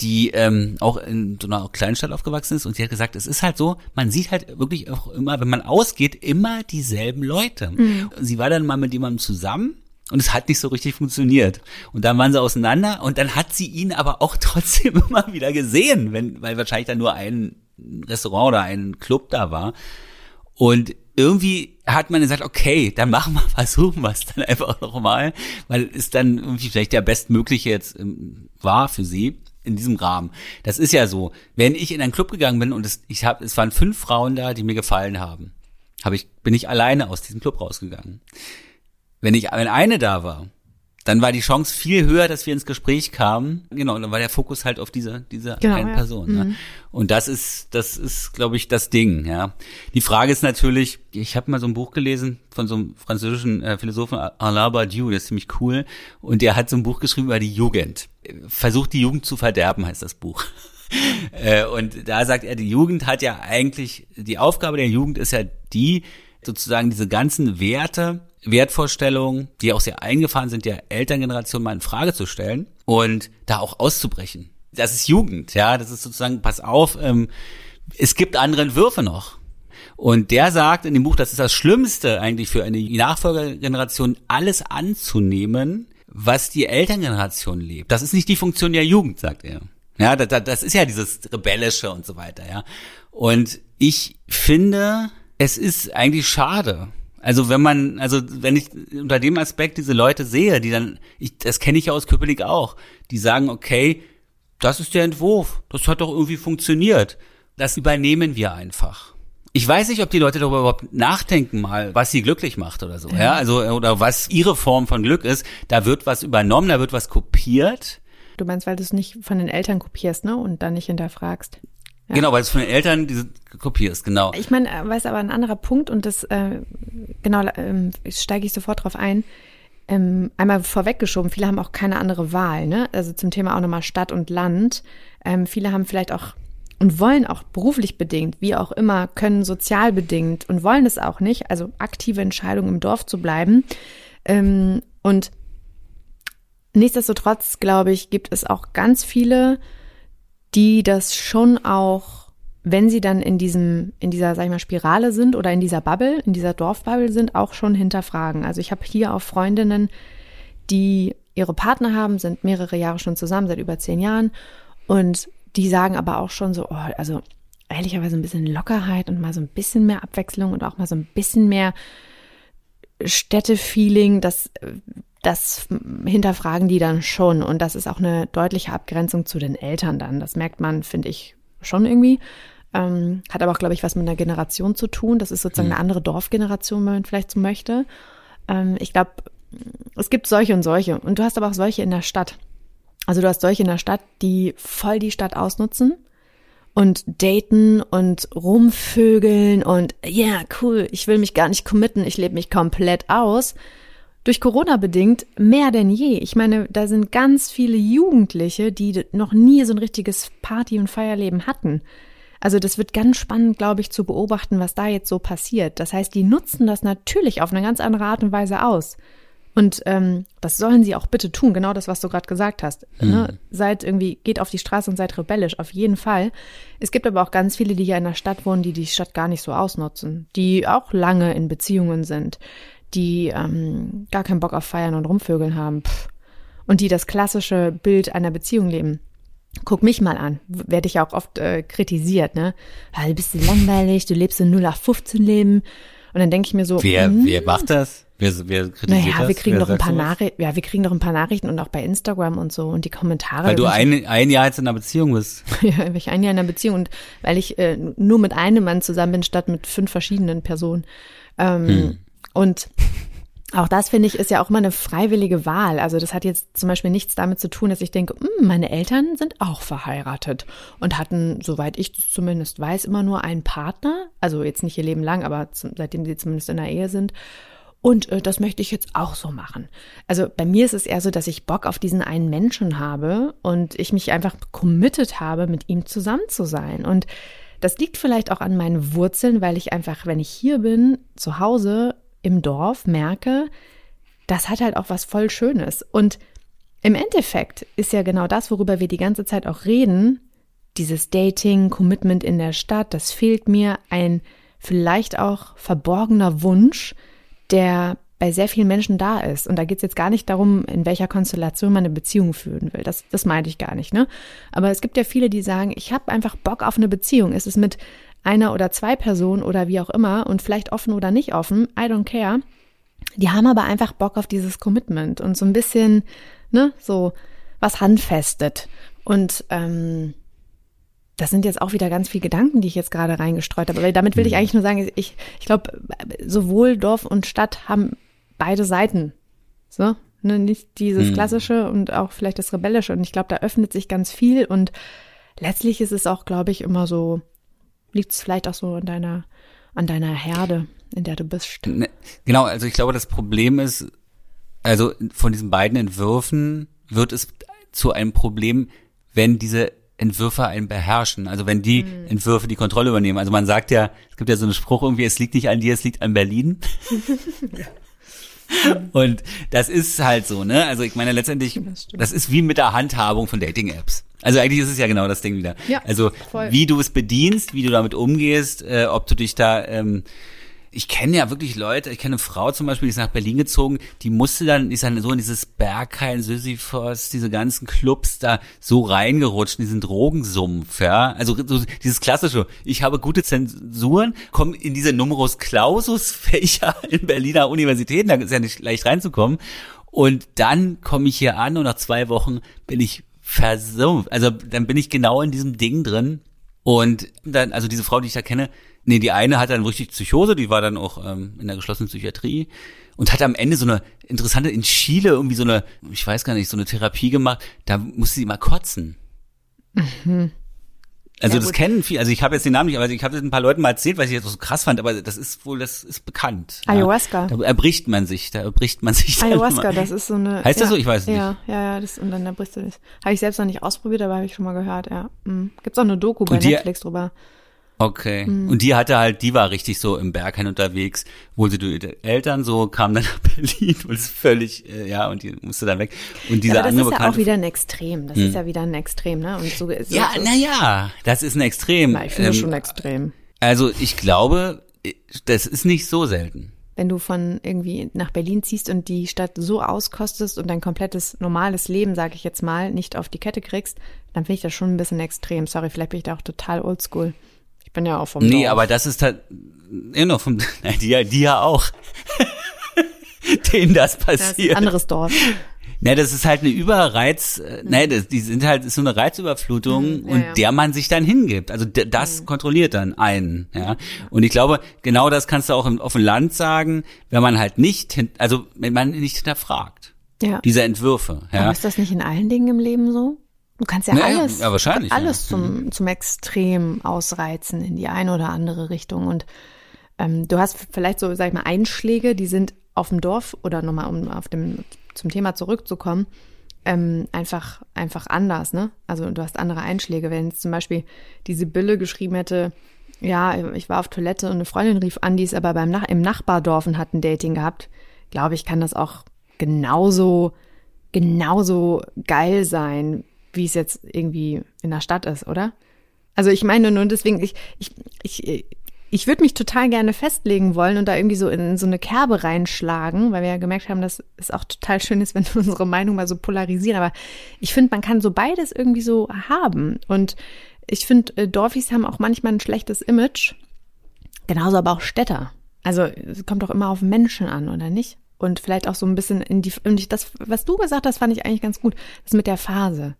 die ähm, auch in so einer Kleinstadt aufgewachsen ist und sie hat gesagt, es ist halt so, man sieht halt wirklich auch immer, wenn man ausgeht, immer dieselben Leute. Mhm. Sie war dann mal mit jemandem zusammen und es hat nicht so richtig funktioniert. Und dann waren sie auseinander und dann hat sie ihn aber auch <laughs> trotzdem immer wieder gesehen, wenn, weil wahrscheinlich dann nur ein Restaurant oder ein Club da war. Und irgendwie hat man gesagt, okay, dann machen wir, <laughs> versuchen wir es dann einfach nochmal, weil es dann irgendwie vielleicht der bestmögliche jetzt ähm, war für sie in diesem Rahmen. Das ist ja so. Wenn ich in einen Club gegangen bin und es, ich habe, es waren fünf Frauen da, die mir gefallen haben, habe ich, bin ich alleine aus diesem Club rausgegangen. Wenn ich, wenn eine da war, dann war die Chance viel höher, dass wir ins Gespräch kamen. Genau, dann war der Fokus halt auf diese, diese genau, eine ja. Person. Ne? Mhm. Und das ist, das ist, glaube ich, das Ding. Ja. Die Frage ist natürlich, ich habe mal so ein Buch gelesen von so einem französischen äh, Philosophen Alain Badiou, der ist ziemlich cool. Und der hat so ein Buch geschrieben über die Jugend. Versucht die Jugend zu verderben, heißt das Buch. <laughs> Äh, und da sagt er, die Jugend hat ja eigentlich, die Aufgabe der Jugend ist ja die, sozusagen diese ganzen Werte, Wertvorstellungen, die auch sehr eingefahren sind, der Elterngeneration mal in Frage zu stellen und da auch auszubrechen. Das ist Jugend, ja, das ist sozusagen, pass auf, ähm, es gibt andere Entwürfe noch. Und der sagt in dem Buch, das ist das Schlimmste eigentlich für eine Nachfolgergeneration, alles anzunehmen, was die Elterngeneration lebt. Das ist nicht die Funktion der Jugend, sagt er. Ja, das, das ist ja dieses Rebellische und so weiter, ja. Und ich finde, es ist eigentlich schade, also wenn man, also wenn ich unter dem Aspekt diese Leute sehe, die dann, ich, das kenne ich ja aus Köpenick auch, die sagen, okay, das ist der Entwurf, das hat doch irgendwie funktioniert. Das übernehmen wir einfach. Ich weiß nicht, ob die Leute darüber überhaupt nachdenken mal, was sie glücklich macht oder so, ja, ja? also oder was ihre Form von Glück ist. Da wird was übernommen, da wird was kopiert. Du meinst, weil du es nicht von den Eltern kopierst, ne, und dann nicht hinterfragst. Ja. Genau, weil es von den Eltern diese Kopie ist, genau. Ich meine, äh, weiß aber ein anderer Punkt und das, äh, genau, ähm, steige ich sofort drauf ein. Ähm, einmal vorweggeschoben, viele haben auch keine andere Wahl, ne? Also zum Thema auch nochmal Stadt und Land. Ähm, viele haben vielleicht auch und wollen auch beruflich bedingt, wie auch immer, können sozial bedingt und wollen es auch nicht, also aktive Entscheidung im Dorf zu bleiben. Ähm, und nichtsdestotrotz, glaube ich, gibt es auch ganz viele, die das schon auch, wenn sie dann in diesem, in dieser, sag ich mal, Spirale sind oder in dieser Bubble, in dieser Dorfbubble sind, auch schon hinterfragen. Also ich habe hier auch Freundinnen, die ihre Partner haben, sind mehrere Jahre schon zusammen, seit über zehn Jahren. Und die sagen aber auch schon so, oh, also ehrlicherweise ein bisschen Lockerheit und mal so ein bisschen mehr Abwechslung und auch mal so ein bisschen mehr Städtefeeling, das das hinterfragen die dann schon und das ist auch eine deutliche Abgrenzung zu den Eltern dann. Das merkt man, finde ich, schon irgendwie. Ähm, hat aber auch, glaube ich, was mit einer Generation zu tun. Das ist sozusagen Hm. eine andere Dorfgeneration, wenn man vielleicht so möchte. Ähm, ich glaube, es gibt solche und solche. Und du hast aber auch solche in der Stadt. Also du hast solche in der Stadt, die voll die Stadt ausnutzen und daten und rumvögeln und ja, yeah, cool, ich will mich gar nicht committen, ich lebe mich komplett aus. Durch Corona bedingt mehr denn je. Ich meine, da sind ganz viele Jugendliche, die noch nie so ein richtiges Party- und Feierleben hatten. Also das wird ganz spannend, glaube ich, zu beobachten, was da jetzt so passiert. Das heißt, die nutzen das natürlich auf eine ganz andere Art und Weise aus. Und ähm, das sollen sie auch bitte tun, genau das, was du gerade gesagt hast. Ne? Seid irgendwie, geht auf die Straße und seid rebellisch, auf jeden Fall. Es gibt aber auch ganz viele, die ja in der Stadt wohnen, die die Stadt gar nicht so ausnutzen, die auch lange in Beziehungen sind, die ähm, gar keinen Bock auf Feiern und Rumvögeln haben pff. und die das klassische Bild einer Beziehung leben. Guck mich mal an, werde ich ja auch oft äh, kritisiert, ne? Ah, du bist so langweilig, du lebst so 0 nach 15 Leben. Und dann denke ich mir so, Wer, hm, wer macht das? Wer, wer kritisiert naja, das? wir kriegen wer doch ein paar? Nachrichten, ja, wir kriegen doch ein paar Nachrichten und auch bei Instagram und so und die Kommentare. Weil du ein, ein Jahr jetzt in einer Beziehung bist. <laughs> ja, weil ich ein Jahr in einer Beziehung und weil ich äh, nur mit einem Mann zusammen bin, statt mit fünf verschiedenen Personen. Ähm, Hm. Und auch das finde ich ist ja auch immer eine freiwillige Wahl. Also das hat jetzt zum Beispiel nichts damit zu tun, dass ich denke, "Hm, meine Eltern sind auch verheiratet und hatten, soweit ich zumindest weiß, immer nur einen Partner. Also jetzt nicht ihr Leben lang, aber zum, seitdem sie zumindest in der Ehe sind. Und äh, das möchte ich jetzt auch so machen. Also bei mir ist es eher so, dass ich Bock auf diesen einen Menschen habe und ich mich einfach committed habe, mit ihm zusammen zu sein. Und das liegt vielleicht auch an meinen Wurzeln, weil ich einfach, wenn ich hier bin, zu Hause im Dorf, merke, das hat halt auch was voll Schönes. Und im Endeffekt ist ja genau das, worüber wir die ganze Zeit auch reden, dieses Dating, Commitment in der Stadt, das fehlt mir ein vielleicht auch verborgener Wunsch, der bei sehr vielen Menschen da ist. Und da geht es jetzt gar nicht darum, in welcher Konstellation man eine Beziehung führen will. Das, das meinte ich gar nicht, ne? Aber es gibt ja viele, die sagen, ich habe einfach Bock auf eine Beziehung. Ist es mit einer oder zwei Personen oder wie auch immer und vielleicht offen oder nicht offen, I don't care. Die haben aber einfach Bock auf dieses Commitment und so ein bisschen, ne, so was handfestet. Und ähm, das sind jetzt auch wieder ganz viele Gedanken, die ich jetzt gerade reingestreut habe. Weil damit will ich eigentlich nur sagen, ich, ich glaube, sowohl Dorf und Stadt haben beide Seiten. So, ne, nicht dieses Hm. klassische und auch vielleicht das rebellische. Und ich glaube, da öffnet sich ganz viel. Und letztlich ist es auch, glaube ich, immer so, liegt es vielleicht auch so an deiner, an deiner Herde, in der du bist. Ne, Genau, also ich glaube, das Problem ist, also von diesen beiden Entwürfen wird es zu einem Problem, wenn diese Entwürfe einen beherrschen. Also wenn die Entwürfe die Kontrolle übernehmen. Also man sagt ja, es gibt ja so einen Spruch irgendwie, es liegt nicht an dir, es liegt an Berlin. <laughs> <laughs> Und das ist halt so, ne? Also ich meine letztendlich, Das das ist wie mit der Handhabung von Dating-Apps. Also eigentlich ist es ja genau das Ding wieder. Ja, also voll. wie du es bedienst, wie du damit umgehst, äh, ob du dich da ähm, ich kenne ja wirklich Leute, ich kenne eine Frau zum Beispiel, die ist nach Berlin gezogen, die musste dann, die ist dann so in dieses Berghain, Sisyphos, diese ganzen Clubs da so reingerutscht, in diesen Drogensumpf, ja. Also so dieses klassische, ich habe gute Zensuren, komme in diese Numerus Clausus Fächer in Berliner Universitäten, da ist ja nicht leicht reinzukommen. Und dann komme ich hier an und nach zwei Wochen bin ich versumpft. Also dann bin ich genau in diesem Ding drin. Und dann, also diese Frau, die ich da kenne, nee, die eine hat dann richtig Psychose, die war dann auch ähm, in der geschlossenen Psychiatrie und hat am Ende so eine interessante, in Chile irgendwie so eine, ich weiß gar nicht, so eine Therapie gemacht, da musste sie mal kotzen. Also Ja, das kennen viele, also ich habe jetzt den Namen nicht, aber ich habe das ein paar Leuten mal erzählt, weil ich das so krass fand, aber das ist wohl, das ist bekannt. Ayahuasca. Ja. Da erbricht man sich, da erbricht man sich. Ayahuasca, das ist so eine. Heißt das ja, so? Ich weiß nicht. Ja, ja, ja, das, und dann erbrichst du das. Habe ich selbst noch nicht ausprobiert, aber habe ich schon mal gehört, ja. Mhm. Gibt's auch eine Doku bei Und die- Netflix drüber. Okay. Mhm. Und die hatte halt, die war richtig so im Berghain unterwegs, wohl sie durch ihre Eltern so, kam dann nach <laughs> Berlin und ist völlig, äh, ja, und die musste dann weg. Und diese Ja, aber das ist ja auch wieder ein Extrem. Das ist ja wieder ein Extrem, ne? Und so ist ja, naja, das ist ein Extrem. Na, ich finde Ähm, schon extrem. Also ich glaube, das ist nicht so selten. Wenn du von irgendwie nach Berlin ziehst und die Stadt so auskostest und dein komplettes normales Leben, sage ich jetzt mal, nicht auf die Kette kriegst, dann finde ich das schon ein bisschen extrem. Sorry, vielleicht bin ich da auch total oldschool. Ich bin ja auch vom Nee, Dorf. aber das ist halt, ja, noch vom, <laughs> nein, die, ja- die ja auch. <laughs> Denen das das passiert. anderes Dorf. Ne, das ist halt eine Überreiz, äh, ne, das, die sind halt, ist so eine Reizüberflutung Mhm, ja, und ja. der man sich dann hingibt. Also das kontrolliert dann einen, ja. Und ich glaube, genau das kannst du auch im, auf dem Land sagen, wenn man halt nicht, also wenn man nicht hinterfragt, Ja. diese Entwürfe, Aber ja. ist das nicht in allen Dingen im Leben so? Du kannst ja Naja, alles, ja, wahrscheinlich, alles ja. Mhm. zum, zum Extrem ausreizen in die eine oder andere Richtung. Und ähm, du hast vielleicht so, sag ich mal, Einschläge, die sind auf dem Dorf oder nochmal, um auf dem zum Thema zurückzukommen, ähm, einfach, einfach anders, ne? Also du hast andere Einschläge. Wenn jetzt zum Beispiel die Sibylle geschrieben hätte, ja, ich war auf Toilette und eine Freundin rief an, die ist aber beim Nach im Nachbardorf und hat ein Dating gehabt, glaube ich, kann das auch genauso, genauso geil sein, wie es jetzt irgendwie in der Stadt ist, oder? Also ich meine nur deswegen, ich, ich, ich, ich würde mich total gerne festlegen wollen und da irgendwie so in so eine Kerbe reinschlagen, weil wir ja gemerkt haben, dass es auch total schön ist, <laughs> wenn wir unsere Meinung mal so polarisieren. Aber ich finde, man kann so beides irgendwie so haben. Und ich finde, äh, Dorfis haben auch manchmal ein schlechtes Image. Genauso aber auch Städter. Also es kommt doch immer auf Menschen an, oder nicht? Und vielleicht auch so ein bisschen in die, und ich, das, was du gesagt hast, fand ich eigentlich ganz gut. Das mit der Phase.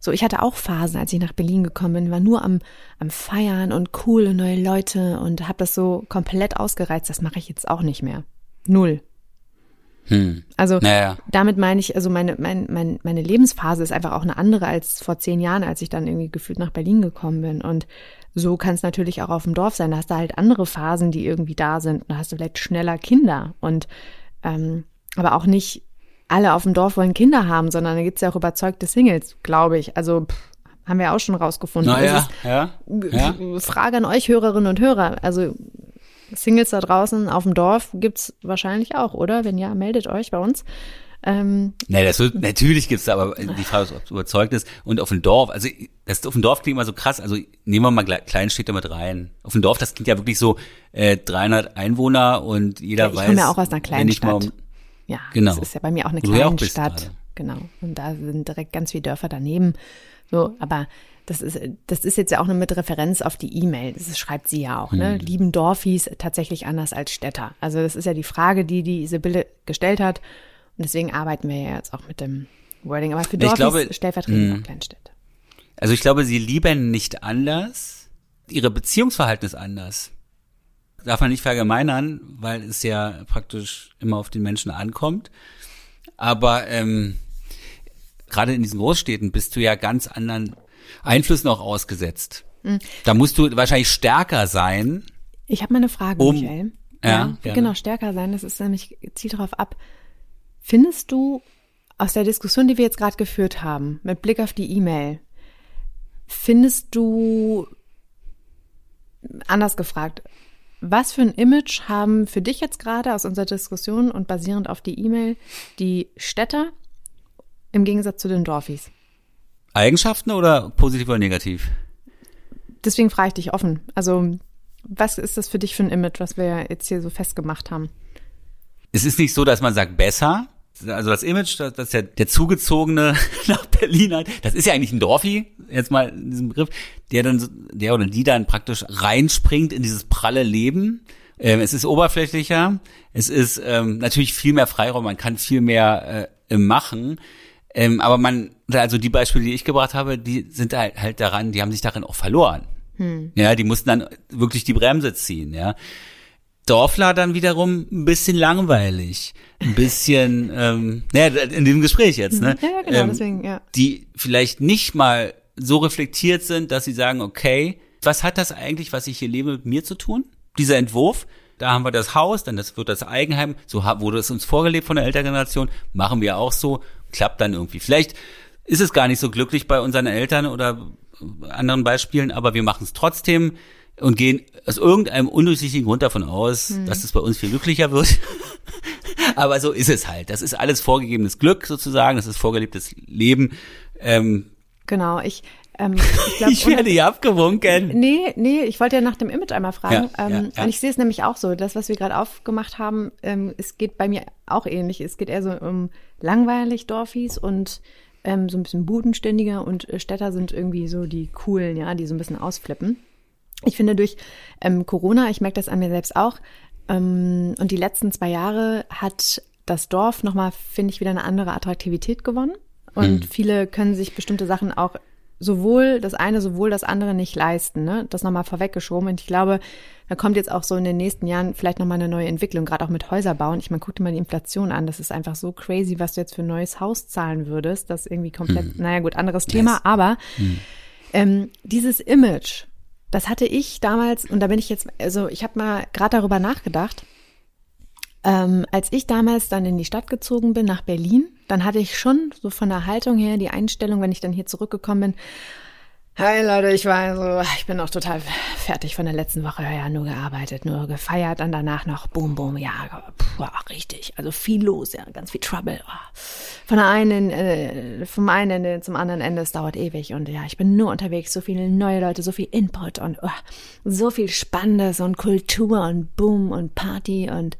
So, ich hatte auch Phasen, als ich nach Berlin gekommen bin, war nur am, am Feiern und coole neue Leute und habe das so komplett ausgereizt. Das mache ich jetzt auch nicht mehr. Null. Hm. Also Naja. damit meine ich, also meine, mein, mein, meine Lebensphase ist einfach auch eine andere als vor zehn Jahren, als ich dann irgendwie gefühlt nach Berlin gekommen bin. Und so kann es natürlich auch auf dem Dorf sein. Da hast du halt andere Phasen, die irgendwie da sind. Da hast du vielleicht schneller Kinder und ähm, aber auch nicht alle auf dem Dorf wollen Kinder haben, sondern da gibt's ja auch überzeugte Singles, glaube ich. Also pff, haben wir auch schon rausgefunden. Naja, ist- ja, ja. Frage an euch Hörerinnen und Hörer. Also Singles da draußen auf dem Dorf gibt's wahrscheinlich auch, oder? Wenn ja, meldet euch bei uns. Ähm, Nee, das wird, natürlich gibt's da, aber die Frage ist, ob es überzeugt ist. Und auf dem Dorf, also das auf dem Dorf klingt immer so krass, also nehmen wir mal Gle- Kleinstädte mit rein. Auf dem Dorf, das klingt ja wirklich so äh, 300 Einwohner und jeder Ja, ich weiß. komme ja auch aus einer ich Kleinstadt. um- ja, Genau. das ist ja bei mir auch eine bist Kleinstadt. gerade. Genau. Und da sind direkt ganz viele Dörfer daneben. So, aber das ist, das ist jetzt ja auch nur mit Referenz auf die E-Mail. Das schreibt sie ja auch, ne? Hm. Lieben Dorfis tatsächlich anders als Städter. Also das ist ja die Frage, die die Sibylle gestellt hat. Und deswegen arbeiten wir ja jetzt auch mit dem Wording. Aber für Ich Dorfis glaube, stellvertretend auch Kleinstädte. Also ich glaube, sie lieben nicht anders. Ihre Beziehungsverhalten ist anders. Darf man nicht verallgemeinern, weil es ja praktisch immer auf den Menschen ankommt. Aber ähm, gerade in diesen Großstädten bist du ja ganz anderen Einflüssen auch ausgesetzt. Hm. Da musst du wahrscheinlich stärker sein. Ich habe mal eine Frage, Um- Michael. Ja, gerne. genau, stärker sein. Das ist nämlich, zielt darauf ab. Findest du aus der Diskussion, die wir jetzt gerade geführt haben, mit Blick auf die E-Mail, findest du, anders gefragt, was für ein Image haben für dich jetzt gerade aus unserer Diskussion und basierend auf die E-Mail die Städter im Gegensatz zu den Dorfis? Eigenschaften oder positiv oder negativ? Deswegen frage ich dich offen. Also, was ist das für dich für ein Image, was wir jetzt hier so festgemacht haben? es ist nicht so, dass man sagt besser. Also das Image, das, das ja der zugezogene <laughs> nach Berlin hat, das ist ja eigentlich ein Dorfi, jetzt mal in diesem Begriff, der dann, der oder die dann praktisch reinspringt in dieses pralle Leben. Ähm, es ist oberflächlicher, es ist ähm, natürlich viel mehr Freiraum, man kann viel mehr äh, machen. Ähm, aber man, also die Beispiele, die ich gebracht habe, die sind halt, halt daran, die haben sich darin auch verloren. Ja, die mussten dann wirklich die Bremse ziehen, ja. Dorfler dann wiederum ein bisschen langweilig, ein bisschen, ähm, naja, in dem Gespräch jetzt, ne? Ja, ja, genau, ähm, deswegen, ja. Die vielleicht nicht mal so reflektiert sind, dass sie sagen, okay, was hat das eigentlich, was ich hier lebe, mit mir zu tun? Dieser Entwurf, da haben wir das Haus, dann das wird das Eigenheim, so wurde es uns vorgelebt von der Elterngeneration, machen wir auch so, klappt dann irgendwie. Vielleicht ist es gar nicht so glücklich bei unseren Eltern oder anderen Beispielen, aber wir machen es trotzdem und gehen aus irgendeinem undurchsichtigen Grund davon aus, Hm. dass es bei uns viel glücklicher wird. <laughs> aber so ist es halt. Das ist alles vorgegebenes Glück sozusagen, das ist vorgelebtes Leben. Ähm, Genau, ich, ähm, <laughs> ich glaube, ich werde hier abgewunken. Nee, nee, ich wollte ja nach dem Image einmal fragen. Ja, ähm, ja, ja. Und ich sehe es nämlich auch so. Das, was wir gerade aufgemacht haben, ähm, es geht bei mir auch ähnlich. Es geht eher so um langweilig Dorfis und ähm, so ein bisschen bodenständiger und äh, Städter sind irgendwie so die coolen, ja, die so ein bisschen ausflippen. Ich finde durch ähm, Corona, ich merke das an mir selbst auch, ähm, und die letzten zwei Jahre hat das Dorf nochmal, finde ich, wieder eine andere Attraktivität gewonnen. Und mhm. viele können sich bestimmte Sachen auch sowohl das eine, sowohl das andere nicht leisten. Ne? Das nochmal vorweggeschoben. Und ich glaube, da kommt jetzt auch so in den nächsten Jahren vielleicht nochmal eine neue Entwicklung, gerade auch mit Häuserbauen. Ich meine, guck dir mal die Inflation an. Das ist einfach so crazy, was du jetzt für ein neues Haus zahlen würdest. Das irgendwie komplett, hm. naja gut, anderes Thema. Yes. Aber hm. ähm, dieses Image, das hatte ich damals, und da bin ich jetzt, also ich habe mal gerade darüber nachgedacht, ähm, als ich damals dann in die Stadt gezogen bin, nach Berlin, dann hatte ich schon so von der Haltung her die Einstellung, wenn ich dann hier zurückgekommen bin, Hi Leute, ich war so, ich bin auch total fertig von der letzten Woche. Ja, nur gearbeitet, nur gefeiert, dann danach noch boom, boom, ja, puh, richtig. Also viel los, ja, ganz viel Trouble. Oh. Von der einen, äh, vom einen Ende zum anderen Ende, es dauert ewig und ja, ich bin nur unterwegs, so viele neue Leute, so viel Input und oh, so viel Spannendes und Kultur und Boom und Party und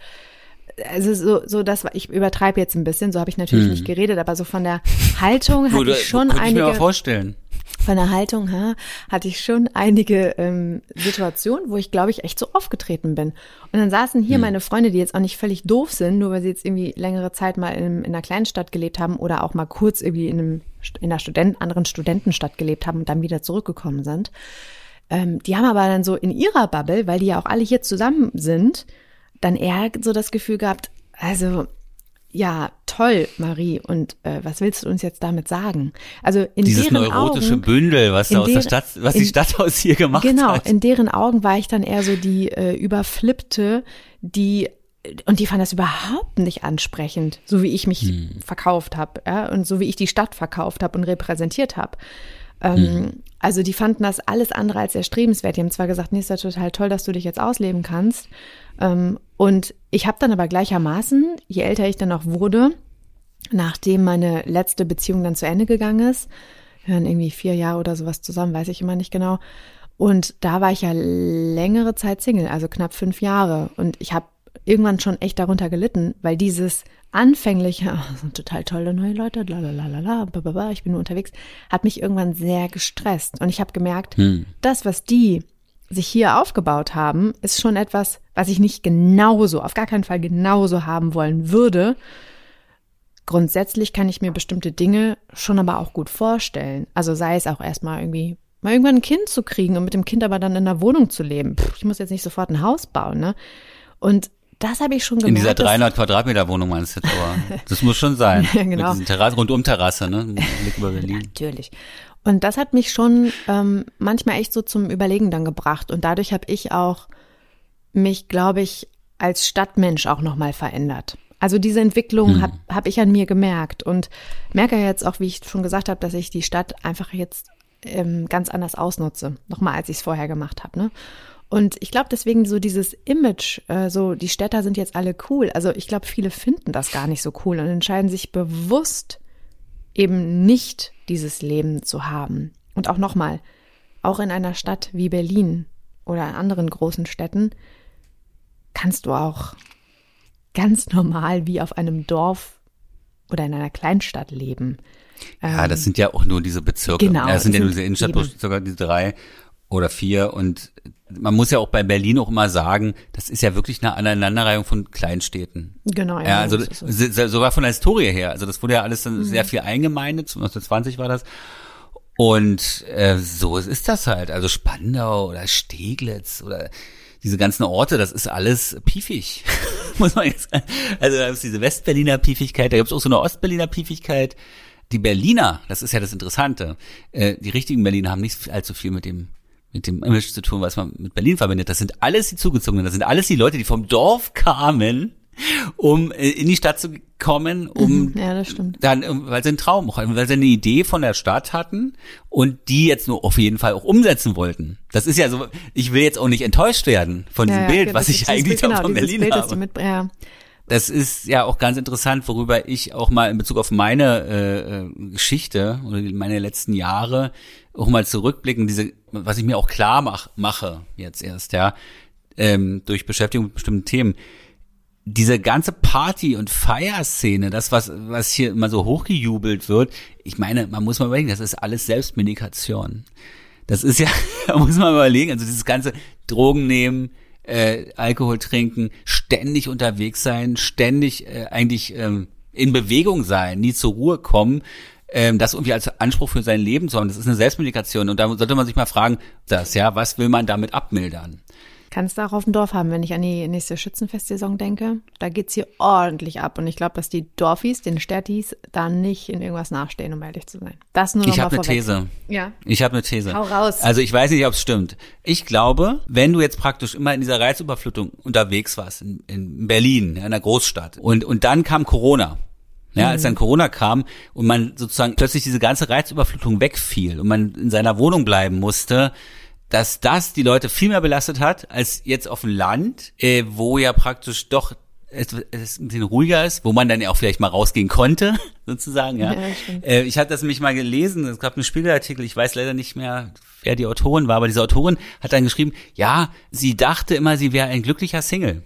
also so, so das, ich übertreibe jetzt ein bisschen, so habe ich natürlich hm. nicht geredet, aber so von der Haltung <laughs> hatte ich schon einige. Ich mir mal vorstellen. Von der Haltung her hatte ich schon einige ähm, Situationen, wo ich, glaube ich, echt so aufgetreten bin. Und dann saßen hier hm. meine Freunde, die jetzt auch nicht völlig doof sind, nur weil sie jetzt irgendwie längere Zeit mal in, in einer kleinen Stadt gelebt haben oder auch mal kurz irgendwie in, einem, in einer Student, anderen Studentenstadt gelebt haben und dann wieder zurückgekommen sind. Ähm, die haben aber dann so in ihrer Bubble, weil die ja auch alle hier zusammen sind, dann eher so das Gefühl gehabt, also ja, toll, Marie. Und äh, was willst du uns jetzt damit sagen? Also in dieses deren neurotische Augen, Bündel, was da aus der Stadt, was in, die Stadt aus hier gemacht genau, hat. Genau, in deren Augen war ich dann eher so die äh, überflippte, die und die fanden das überhaupt nicht ansprechend, so wie ich mich hm. verkauft habe, ja, und so wie ich die Stadt verkauft habe und repräsentiert habe. Ähm, hm. Also die fanden das alles andere als erstrebenswert. Die haben zwar gesagt, nee, ist ja total toll, dass du dich jetzt ausleben kannst. Ähm, und ich habe dann aber gleichermaßen, je älter ich dann auch wurde, nachdem meine letzte Beziehung dann zu Ende gegangen ist, wir waren irgendwie vier Jahre oder sowas zusammen, weiß ich immer nicht genau. Und da war ich ja längere Zeit Single, also knapp fünf Jahre. Und ich habe irgendwann schon echt darunter gelitten, weil dieses anfängliche, <laughs> oh, sind total tolle neue Leute, la ich bin nur unterwegs, hat mich irgendwann sehr gestresst. Und ich habe gemerkt, hm. das, was die sich hier aufgebaut haben, ist schon etwas, was ich nicht genauso, auf gar keinen Fall genauso haben wollen würde. Grundsätzlich kann ich mir bestimmte Dinge schon aber auch gut vorstellen. Also sei es auch erstmal irgendwie mal irgendwann ein Kind zu kriegen und mit dem Kind aber dann in einer Wohnung zu leben. Puh, ich muss jetzt nicht sofort ein Haus bauen, ne? Und das habe ich schon gemerkt. In dieser 300 Quadratmeter Wohnung meinst du jetzt aber. <laughs> Das muss schon sein. <laughs> ja, genau. Mit Terrasse, rundum Terrasse, ne? Blick über Berlin. Natürlich. Und das hat mich schon ähm, manchmal echt so zum Überlegen dann gebracht. Und dadurch habe ich auch mich, glaube ich, als Stadtmensch auch nochmal verändert. Also diese Entwicklung hm. habe hab ich an mir gemerkt und merke jetzt auch, wie ich schon gesagt habe, dass ich die Stadt einfach jetzt ähm, ganz anders ausnutze, nochmal als ich es vorher gemacht habe. Ne? Und ich glaube deswegen so dieses Image, äh, so die Städter sind jetzt alle cool. Also ich glaube, viele finden das gar nicht so cool und entscheiden sich bewusst eben nicht dieses Leben zu haben. Und auch nochmal, auch in einer Stadt wie Berlin oder in anderen großen Städten kannst du auch ganz normal wie auf einem Dorf oder in einer Kleinstadt leben. Ja, das ähm, sind ja auch nur diese Bezirke. Genau. Ja, das sind ja nur diese Innenstadt, sogar diese drei oder vier. Und man muss ja auch bei Berlin auch immer sagen, das ist ja wirklich eine Aneinanderreihung von Kleinstädten. Genau, ja. ja also so. sogar von der Historie her. Also das wurde ja alles dann mhm. sehr viel eingemeindet. 1920 war das. Und äh, so ist das halt. Also Spandau oder Steglitz oder diese ganzen Orte, das ist alles piefig. <laughs> Muss man jetzt sagen. Also da ist diese Westberliner Piefigkeit, da gibt es auch so eine Ostberliner Piefigkeit. Die Berliner, das ist ja das Interessante, äh, die richtigen Berliner haben nicht allzu viel mit dem mit dem Image zu tun, was man mit Berlin verbindet. Das sind alles die Zugezogenen, das sind alles die Leute, die vom Dorf kamen, um äh, in die Stadt zu kommen, um mhm, ja, das stimmt. dann, weil sie einen Traum hatten, weil sie eine Idee von der Stadt hatten und die jetzt nur auf jeden Fall auch umsetzen wollten. Das ist ja so, ich will jetzt auch nicht enttäuscht werden von diesem ja, ja, Bild, was ich eigentlich Bild, genau, von Berlin Bild, habe. Mit, ja. Das ist ja auch ganz interessant, worüber ich auch mal in Bezug auf meine äh, äh, Geschichte oder meine letzten Jahre auch mal zurückblicken, diese, was ich mir auch klar mach, mache jetzt erst, ja, ähm, durch Beschäftigung mit bestimmten Themen. Diese ganze Party- und Feierszene, das, was, was hier immer so hochgejubelt wird, ich meine, man muss mal überlegen, das ist alles Selbstmedikation. Das ist ja, <laughs> da muss man überlegen, also dieses ganze Drogen nehmen, äh, Alkohol trinken, ständig unterwegs sein, ständig äh, eigentlich ähm, in Bewegung sein, nie zur Ruhe kommen, ähm, das irgendwie als Anspruch für sein Leben zu haben. Das ist eine Selbstmedikation und da sollte man sich mal fragen, das ja, was will man damit abmildern? Kannst du auch auf dem Dorf haben, wenn ich an die nächste Schützenfestsaison denke. Da geht's hier ordentlich ab. Und ich glaube, dass die Dorfis, den Städtis, da nicht in irgendwas nachstehen, um ehrlich zu sein. Das nur noch Ich habe eine. These. Ja. Ich habe eine These. Hau raus. Also ich weiß nicht, ob es stimmt. Ich glaube, wenn du jetzt praktisch immer in dieser Reizüberflutung unterwegs warst, in, in Berlin, in einer Großstadt, und, und dann kam Corona. Ja, als dann Corona kam und man sozusagen plötzlich diese ganze Reizüberflutung wegfiel und man in seiner Wohnung bleiben musste, dass das die Leute viel mehr belastet hat als jetzt auf dem Land, äh, wo ja praktisch doch es, es ein bisschen ruhiger ist, wo man dann ja auch vielleicht mal rausgehen konnte, <laughs> sozusagen, ja. Ja, äh, ich hatte das nämlich mal gelesen, es gab einen Spiegelartikel, ich weiß leider nicht mehr, wer die Autorin war, aber diese Autorin hat dann geschrieben, ja, sie dachte immer, sie wäre ein glücklicher Single.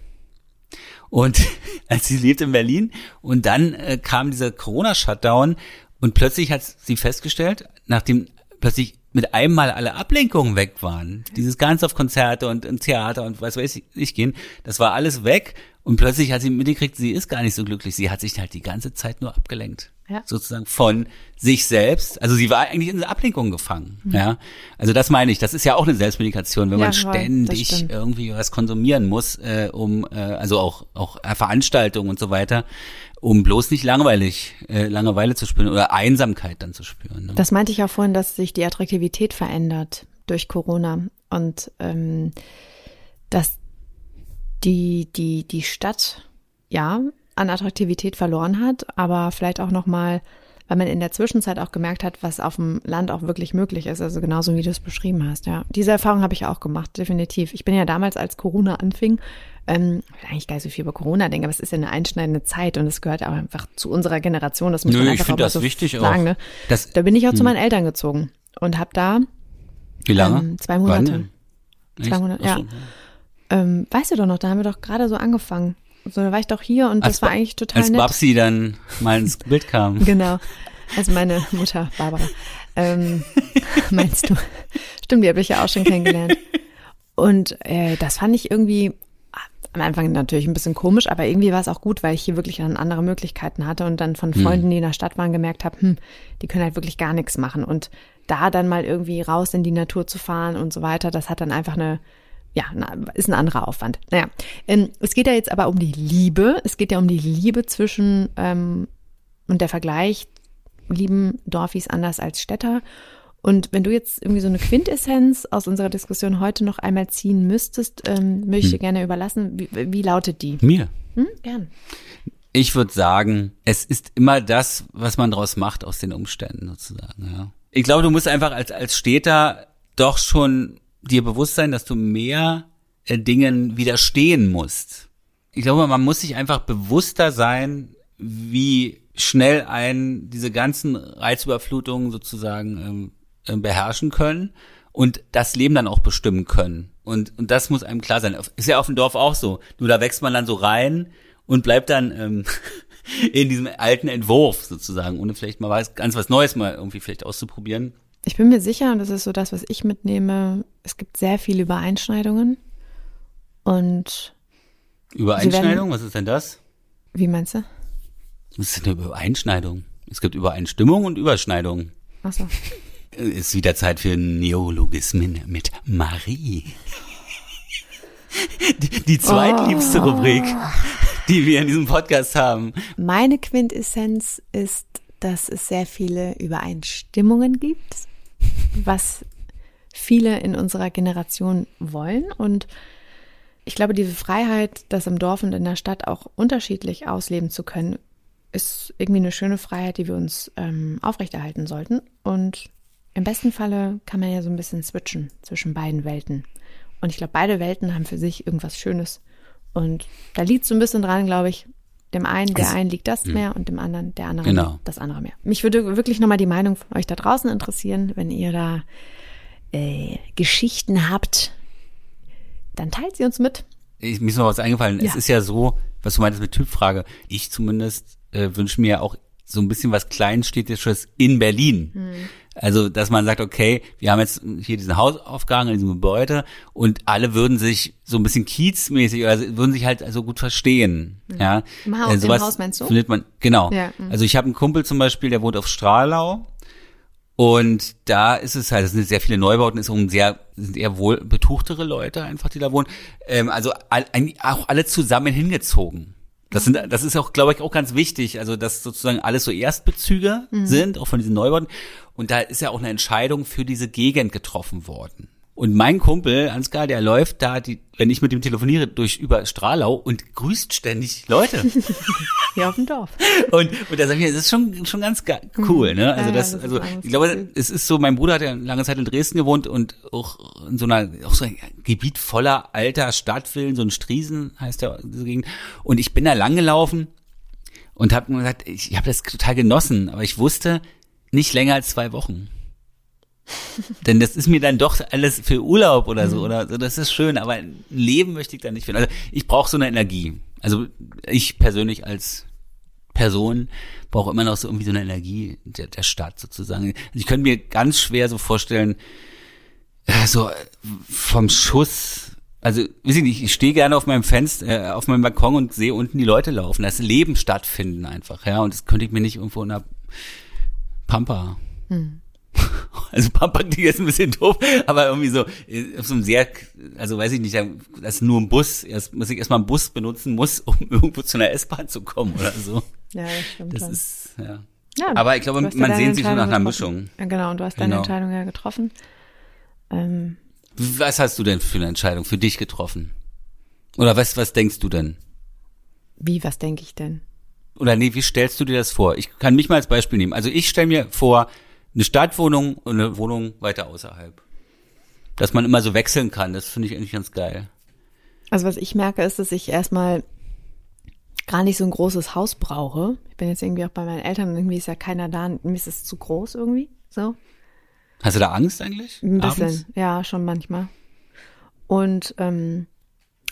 Und <laughs> als sie lebt in Berlin und dann äh, kam dieser Corona-Shutdown und plötzlich hat sie festgestellt, nachdem plötzlich mit einem Mal alle Ablenkungen weg waren, dieses ganz auf Konzerte und, und Theater und was weiß ich, ich gehen, das war alles weg und plötzlich hat sie mitgekriegt, sie ist gar nicht so glücklich, sie hat sich halt die ganze Zeit nur abgelenkt. Ja. Sozusagen von sich selbst. Also sie war eigentlich in der Ablenkung gefangen. Ja. Also das meine ich. Das ist ja auch eine Selbstmedikation, wenn Ja, man ständig irgendwie was konsumieren muss, äh, um äh, also auch auch Veranstaltungen und so weiter, um bloß nicht langweilig äh, Langeweile zu spüren oder Einsamkeit dann zu spüren. Ne? Das meinte ich auch vorhin, dass sich die Attraktivität verändert durch Corona und ähm, dass die, die, die Stadt ja an Attraktivität verloren hat, aber vielleicht auch nochmal, weil man in der Zwischenzeit auch gemerkt hat, was auf dem Land auch wirklich möglich ist. Also genauso wie du es beschrieben hast, ja. Diese Erfahrung habe ich auch gemacht, definitiv. Ich bin ja damals, als Corona anfing, ähm, ich will eigentlich gar nicht so viel über Corona denken, aber es ist ja eine einschneidende Zeit und es gehört auch einfach zu unserer Generation. Das muss Nö, man ich einfach finde auch das so wichtig auch. sagen, ne? Das- Da bin ich auch zu meinen Eltern gezogen und habe da Wie lange? ähm, zwei Monate. Wann? Zwei? Monate, ja. Ähm, weißt du doch noch, da haben wir doch gerade so angefangen. So, da war ich doch hier und Als das war eigentlich total Als nett. Babsi dann mal ins Bild kam. <laughs> Genau. Also meine Mutter Barbara. Ähm, <laughs> meinst du? Stimmt, die habe ich ja auch schon kennengelernt. Und äh, das fand ich irgendwie am Anfang natürlich ein bisschen komisch, aber irgendwie war es auch gut, weil ich hier wirklich dann andere Möglichkeiten hatte und dann von Freunden, die in der Stadt waren, gemerkt habe, hm, die können halt wirklich gar nichts machen. Und da dann mal irgendwie raus in die Natur zu fahren und so weiter, das hat dann einfach eine, ja, ist ein anderer Aufwand. Naja, ähm, es geht ja jetzt aber um die Liebe. Es geht ja um die Liebe zwischen ähm, und der Vergleich lieben Dorfis anders als Städter. Und wenn du jetzt irgendwie so eine Quintessenz aus unserer Diskussion heute noch einmal ziehen müsstest, ähm, möchte ich dir gerne überlassen. Wie, wie lautet die? Mir. Hm? Gern. Ich würde sagen, es ist immer das, was man daraus macht aus den Umständen sozusagen. Ja. Ich glaube, du musst einfach als als Städter doch schon dir bewusst sein, dass du mehr äh, Dingen widerstehen musst. Ich glaube, man muss sich einfach bewusster sein, wie schnell ein diese ganzen Reizüberflutungen sozusagen ähm, äh, beherrschen können und das Leben dann auch bestimmen können. Und, und das muss einem klar sein. Ist ja auf dem Dorf auch so. Nur da wächst man dann so rein und bleibt dann ähm, <laughs> in diesem alten Entwurf sozusagen, ohne vielleicht mal was, ganz was Neues mal irgendwie vielleicht auszuprobieren. Ich bin mir sicher, und das ist so das, was ich mitnehme, es gibt sehr viele Übereinschneidungen. Und Übereinschneidung, was ist denn das? wie meinst du? Was ist eine Übereinschneidung? Es gibt Übereinstimmung und Überschneidung. Achso. Ist wieder Zeit für Neologismen mit Marie. Die, die zweitliebste Rubrik, die wir in diesem Podcast haben. Meine Quintessenz ist, dass es sehr viele Übereinstimmungen gibt, was viele in unserer Generation wollen. Und ich glaube, diese Freiheit, das im Dorf und in der Stadt auch unterschiedlich ausleben zu können, ist irgendwie eine schöne Freiheit, die wir uns ähm, aufrechterhalten sollten. Und im besten Falle kann man ja so ein bisschen switchen zwischen beiden Welten. Und ich glaube, beide Welten haben für sich irgendwas Schönes. Und da liegt so ein bisschen dran, glaube ich, dem einen, der Es- einen liegt das mehr und dem anderen, der andere Genau. das andere mehr. Mich würde wirklich nochmal die Meinung von euch da draußen interessieren, wenn ihr da äh, Geschichten habt, dann teilt sie uns mit. Ich, mir ist noch was eingefallen. Es Ja. ist ja so, was du meintest mit Typfrage. Ich zumindest äh, wünsche mir auch so ein bisschen was Kleinstädtisches in Berlin. Also, dass man sagt, okay, wir haben jetzt hier diesen Hausaufgang in diesem Gebäude und alle würden sich so ein bisschen kiezmäßig oder würden sich halt so gut verstehen. Mhm. Ja. Im, Haus, also, im Haus meinst du? Findet man, genau. Ja, mhm. also ich habe einen Kumpel zum Beispiel, der wohnt auf Strahlau und da ist es halt, es sind sehr viele Neubauten, ist um sehr, sind eher wohl betuchtere Leute einfach, die da wohnen. Ähm, also all, auch alle zusammen hingezogen. Das sind, das ist auch, glaube ich, auch ganz wichtig. Also, dass sozusagen alles so Erstbezüge mhm. sind, auch von diesen Neubauten. Und da ist ja auch eine Entscheidung für diese Gegend getroffen worden. Und mein Kumpel, Ansgar, der läuft da, die, wenn ich mit ihm telefoniere, durch über Strahlau und grüßt ständig Leute. <laughs> ja, auf dem Dorf. Und, und da sag ich, das ist schon, schon ganz cool, ne? Also das, das also, ich glaube, es ist so, mein Bruder hat ja lange Zeit in Dresden gewohnt und auch in so einer, auch so ein Gebiet voller alter Stadtvillen, so ein Striesen heißt ja diese Gegend. Und ich bin da lang gelaufen und habe gesagt, ich, ich habe das total genossen, aber ich wusste, nicht länger als zwei Wochen. <laughs> Denn das ist mir dann doch alles für Urlaub oder so, mhm. oder so, das ist schön, aber ein Leben möchte ich da nicht finden. Also ich brauche so eine Energie. Also ich persönlich als Person brauche immer noch so irgendwie so eine Energie der, der Stadt sozusagen. Also ich könnte mir ganz schwer so vorstellen, äh, so vom Schuss, also weiß ich nicht, ich stehe gerne auf meinem Fenster, äh, auf meinem Balkon und sehe unten die Leute laufen, das Leben stattfinden einfach, ja, und das könnte ich mir nicht irgendwo in einer Pampa hm. Also Pampa klingt jetzt ein bisschen doof, aber irgendwie so, äh, auf so einem sehr, also weiß ich nicht, das ist nur ein Bus, erst muss ich erstmal einen Bus benutzen muss, um <laughs> irgendwo zu einer S-Bahn zu kommen oder so. Ja, das stimmt. Das schon. ist, ja. ja. Aber ich glaube, man sehnt sich so nach einer Mischung. Ja, genau, und du hast deine genau. Entscheidung ja getroffen. Ähm. Was hast du denn für eine Entscheidung für dich getroffen? Oder was, was denkst du denn? Wie, was denke ich denn? Oder nee, wie stellst du dir das vor? Ich kann mich mal als Beispiel nehmen. Also ich stelle mir vor, eine Stadtwohnung und eine Wohnung weiter außerhalb. Dass man immer so wechseln kann, das finde ich eigentlich ganz geil. Also was ich merke, ist, dass ich erstmal gar nicht so ein großes Haus brauche. Ich bin jetzt irgendwie auch bei meinen Eltern und irgendwie ist ja keiner da, mir ist es zu groß irgendwie, so. Hast du da Angst eigentlich? Ein bisschen, Abends? ja, schon manchmal. Und ähm,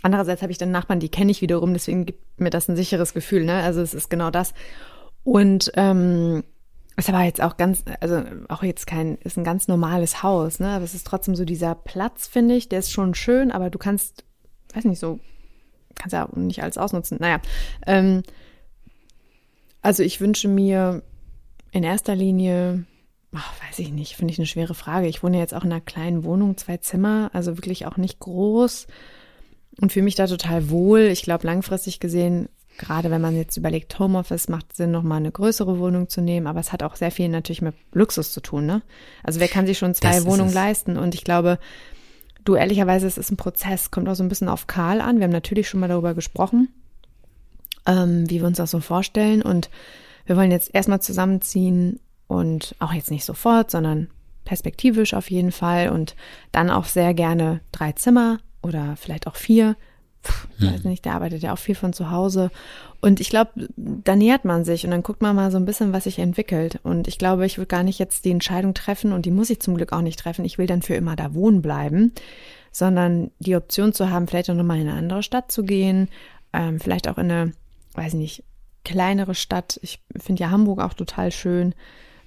andererseits habe ich dann Nachbarn, die kenne ich wiederum, deswegen gibt mir das ein sicheres Gefühl, ne? Also es ist genau das. Und ähm, ist aber jetzt auch ganz, also auch jetzt kein, ist ein ganz normales Haus, ne? Aber es ist trotzdem so dieser Platz, finde ich, der ist schon schön, aber du kannst, weiß nicht, so, kannst ja nicht alles ausnutzen. Naja, ähm, also ich wünsche mir in erster Linie, ach, weiß ich nicht, finde ich eine schwere Frage. Ich wohne jetzt auch in einer kleinen Wohnung, zwei Zimmer, also wirklich auch nicht groß und fühle mich da total wohl. Ich glaube, langfristig gesehen Gerade wenn man jetzt überlegt, Homeoffice macht Sinn, nochmal eine größere Wohnung zu nehmen, aber es hat auch sehr viel natürlich mit Luxus zu tun, ne? Also wer kann sich schon zwei das Wohnungen leisten? Und ich glaube, du ehrlicherweise, es ist ein Prozess, kommt auch so ein bisschen auf Karl an. Wir haben natürlich schon mal darüber gesprochen, ähm, wie wir uns das so vorstellen. Und wir wollen jetzt erstmal zusammenziehen und auch jetzt nicht sofort, sondern perspektivisch auf jeden Fall und dann auch sehr gerne drei Zimmer oder vielleicht auch vier Pff, hm. weiß nicht, der arbeitet ja auch viel von zu Hause. Und ich glaube, da nähert man sich und dann guckt man mal so ein bisschen, was sich entwickelt. Und ich glaube, ich würde gar nicht jetzt die Entscheidung treffen und die muss ich zum Glück auch nicht treffen. Ich will dann für immer da wohnen bleiben, sondern die Option zu haben, vielleicht auch nochmal in eine andere Stadt zu gehen, ähm, vielleicht auch in eine, weiß nicht, kleinere Stadt. Ich finde ja Hamburg auch total schön.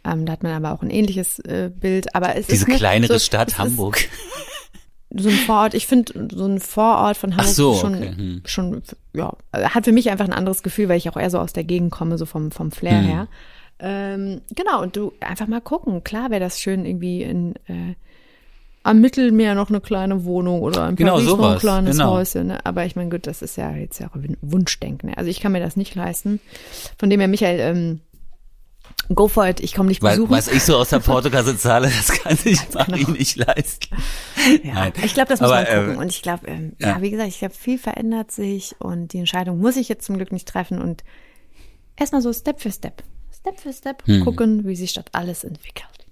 Ähm, da hat man aber auch ein ähnliches äh, Bild. Aber es Diese ist kleinere so, Stadt Hamburg. Ist, <laughs> so ein Vorort, ich finde so ein Vorort von Hamburg so, schon, okay. hm. schon, ja, hat für mich einfach ein anderes Gefühl, weil ich auch eher so aus der Gegend komme, so vom, vom Flair hm. her. Ähm, genau, und du einfach mal gucken. Klar wäre das schön, irgendwie in, äh, am Mittelmeer noch eine kleine Wohnung oder in genau, Paris sowas. noch ein kleines genau. Häuschen. Ne? Aber ich meine, gut, das ist ja jetzt ja auch Wunschdenken. Ne? Also ich kann mir das nicht leisten. Von dem her, Michael, ähm, Go for it, ich komme nicht besuchen. Was ich so aus der Portokasse zahle, das kann <laughs> sich Marie genau. nicht leisten. Ja, Nein. ich glaube, das muss Aber, man gucken. Ähm, und ich glaube, ähm, ja. ja. wie gesagt, ich glaube, viel verändert sich und die Entscheidung muss ich jetzt zum Glück nicht treffen und erstmal so Step für Step, Step für Step hm. gucken, wie sich das alles entwickelt.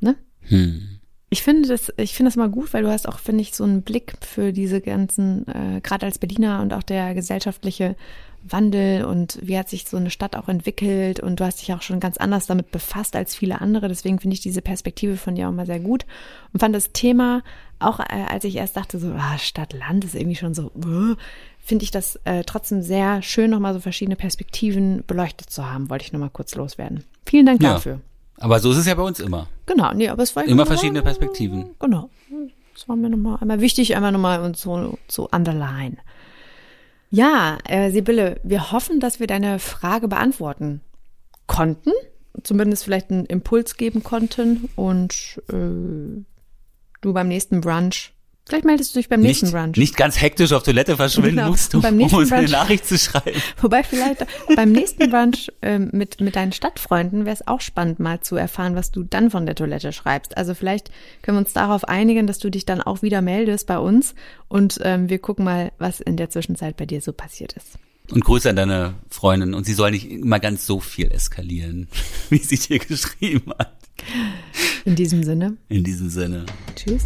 Ne? Hm. Ich finde das, ich finde das mal gut, weil du hast auch, finde ich, so einen Blick für diese ganzen, äh, gerade als Berliner und auch der gesellschaftliche Wandel und wie hat sich so eine Stadt auch entwickelt und du hast dich auch schon ganz anders damit befasst als viele andere. Deswegen finde ich diese Perspektive von dir auch mal sehr gut und fand das Thema auch, äh, als ich erst dachte, so ah, Stadt, Land ist irgendwie schon so, uh, finde ich das äh, trotzdem sehr schön, nochmal so verschiedene Perspektiven beleuchtet zu haben, wollte ich nochmal kurz loswerden. Vielen Dank ja. dafür. Aber so ist es ja bei uns immer. Genau, nee, aber es war Immer verschiedene Perspektiven. Genau. Das war mir nochmal einmal wichtig, einmal nochmal uns so zu underline. Ja, äh, Sibylle, wir hoffen, dass wir deine Frage beantworten konnten. Zumindest vielleicht einen Impuls geben konnten und äh, du beim nächsten Brunch Vielleicht meldest du dich beim nächsten nicht, Brunch. Nicht ganz hektisch auf Toilette verschwinden Genau. musst, Und um, uns eine Nachricht zu schreiben. <laughs> Wobei vielleicht beim nächsten Brunch ähm, mit, mit deinen Stadtfreunden wäre es auch spannend, mal zu erfahren, was du dann von der Toilette schreibst. Also vielleicht können wir uns darauf einigen, dass du dich dann auch wieder meldest bei uns und ähm, wir gucken mal, was in der Zwischenzeit bei dir so passiert ist. Und Grüße an deine Freundin. Und sie soll nicht immer ganz so viel eskalieren, <laughs> wie sie dir geschrieben hat. In diesem Sinne, In diesem Sinne. tschüss.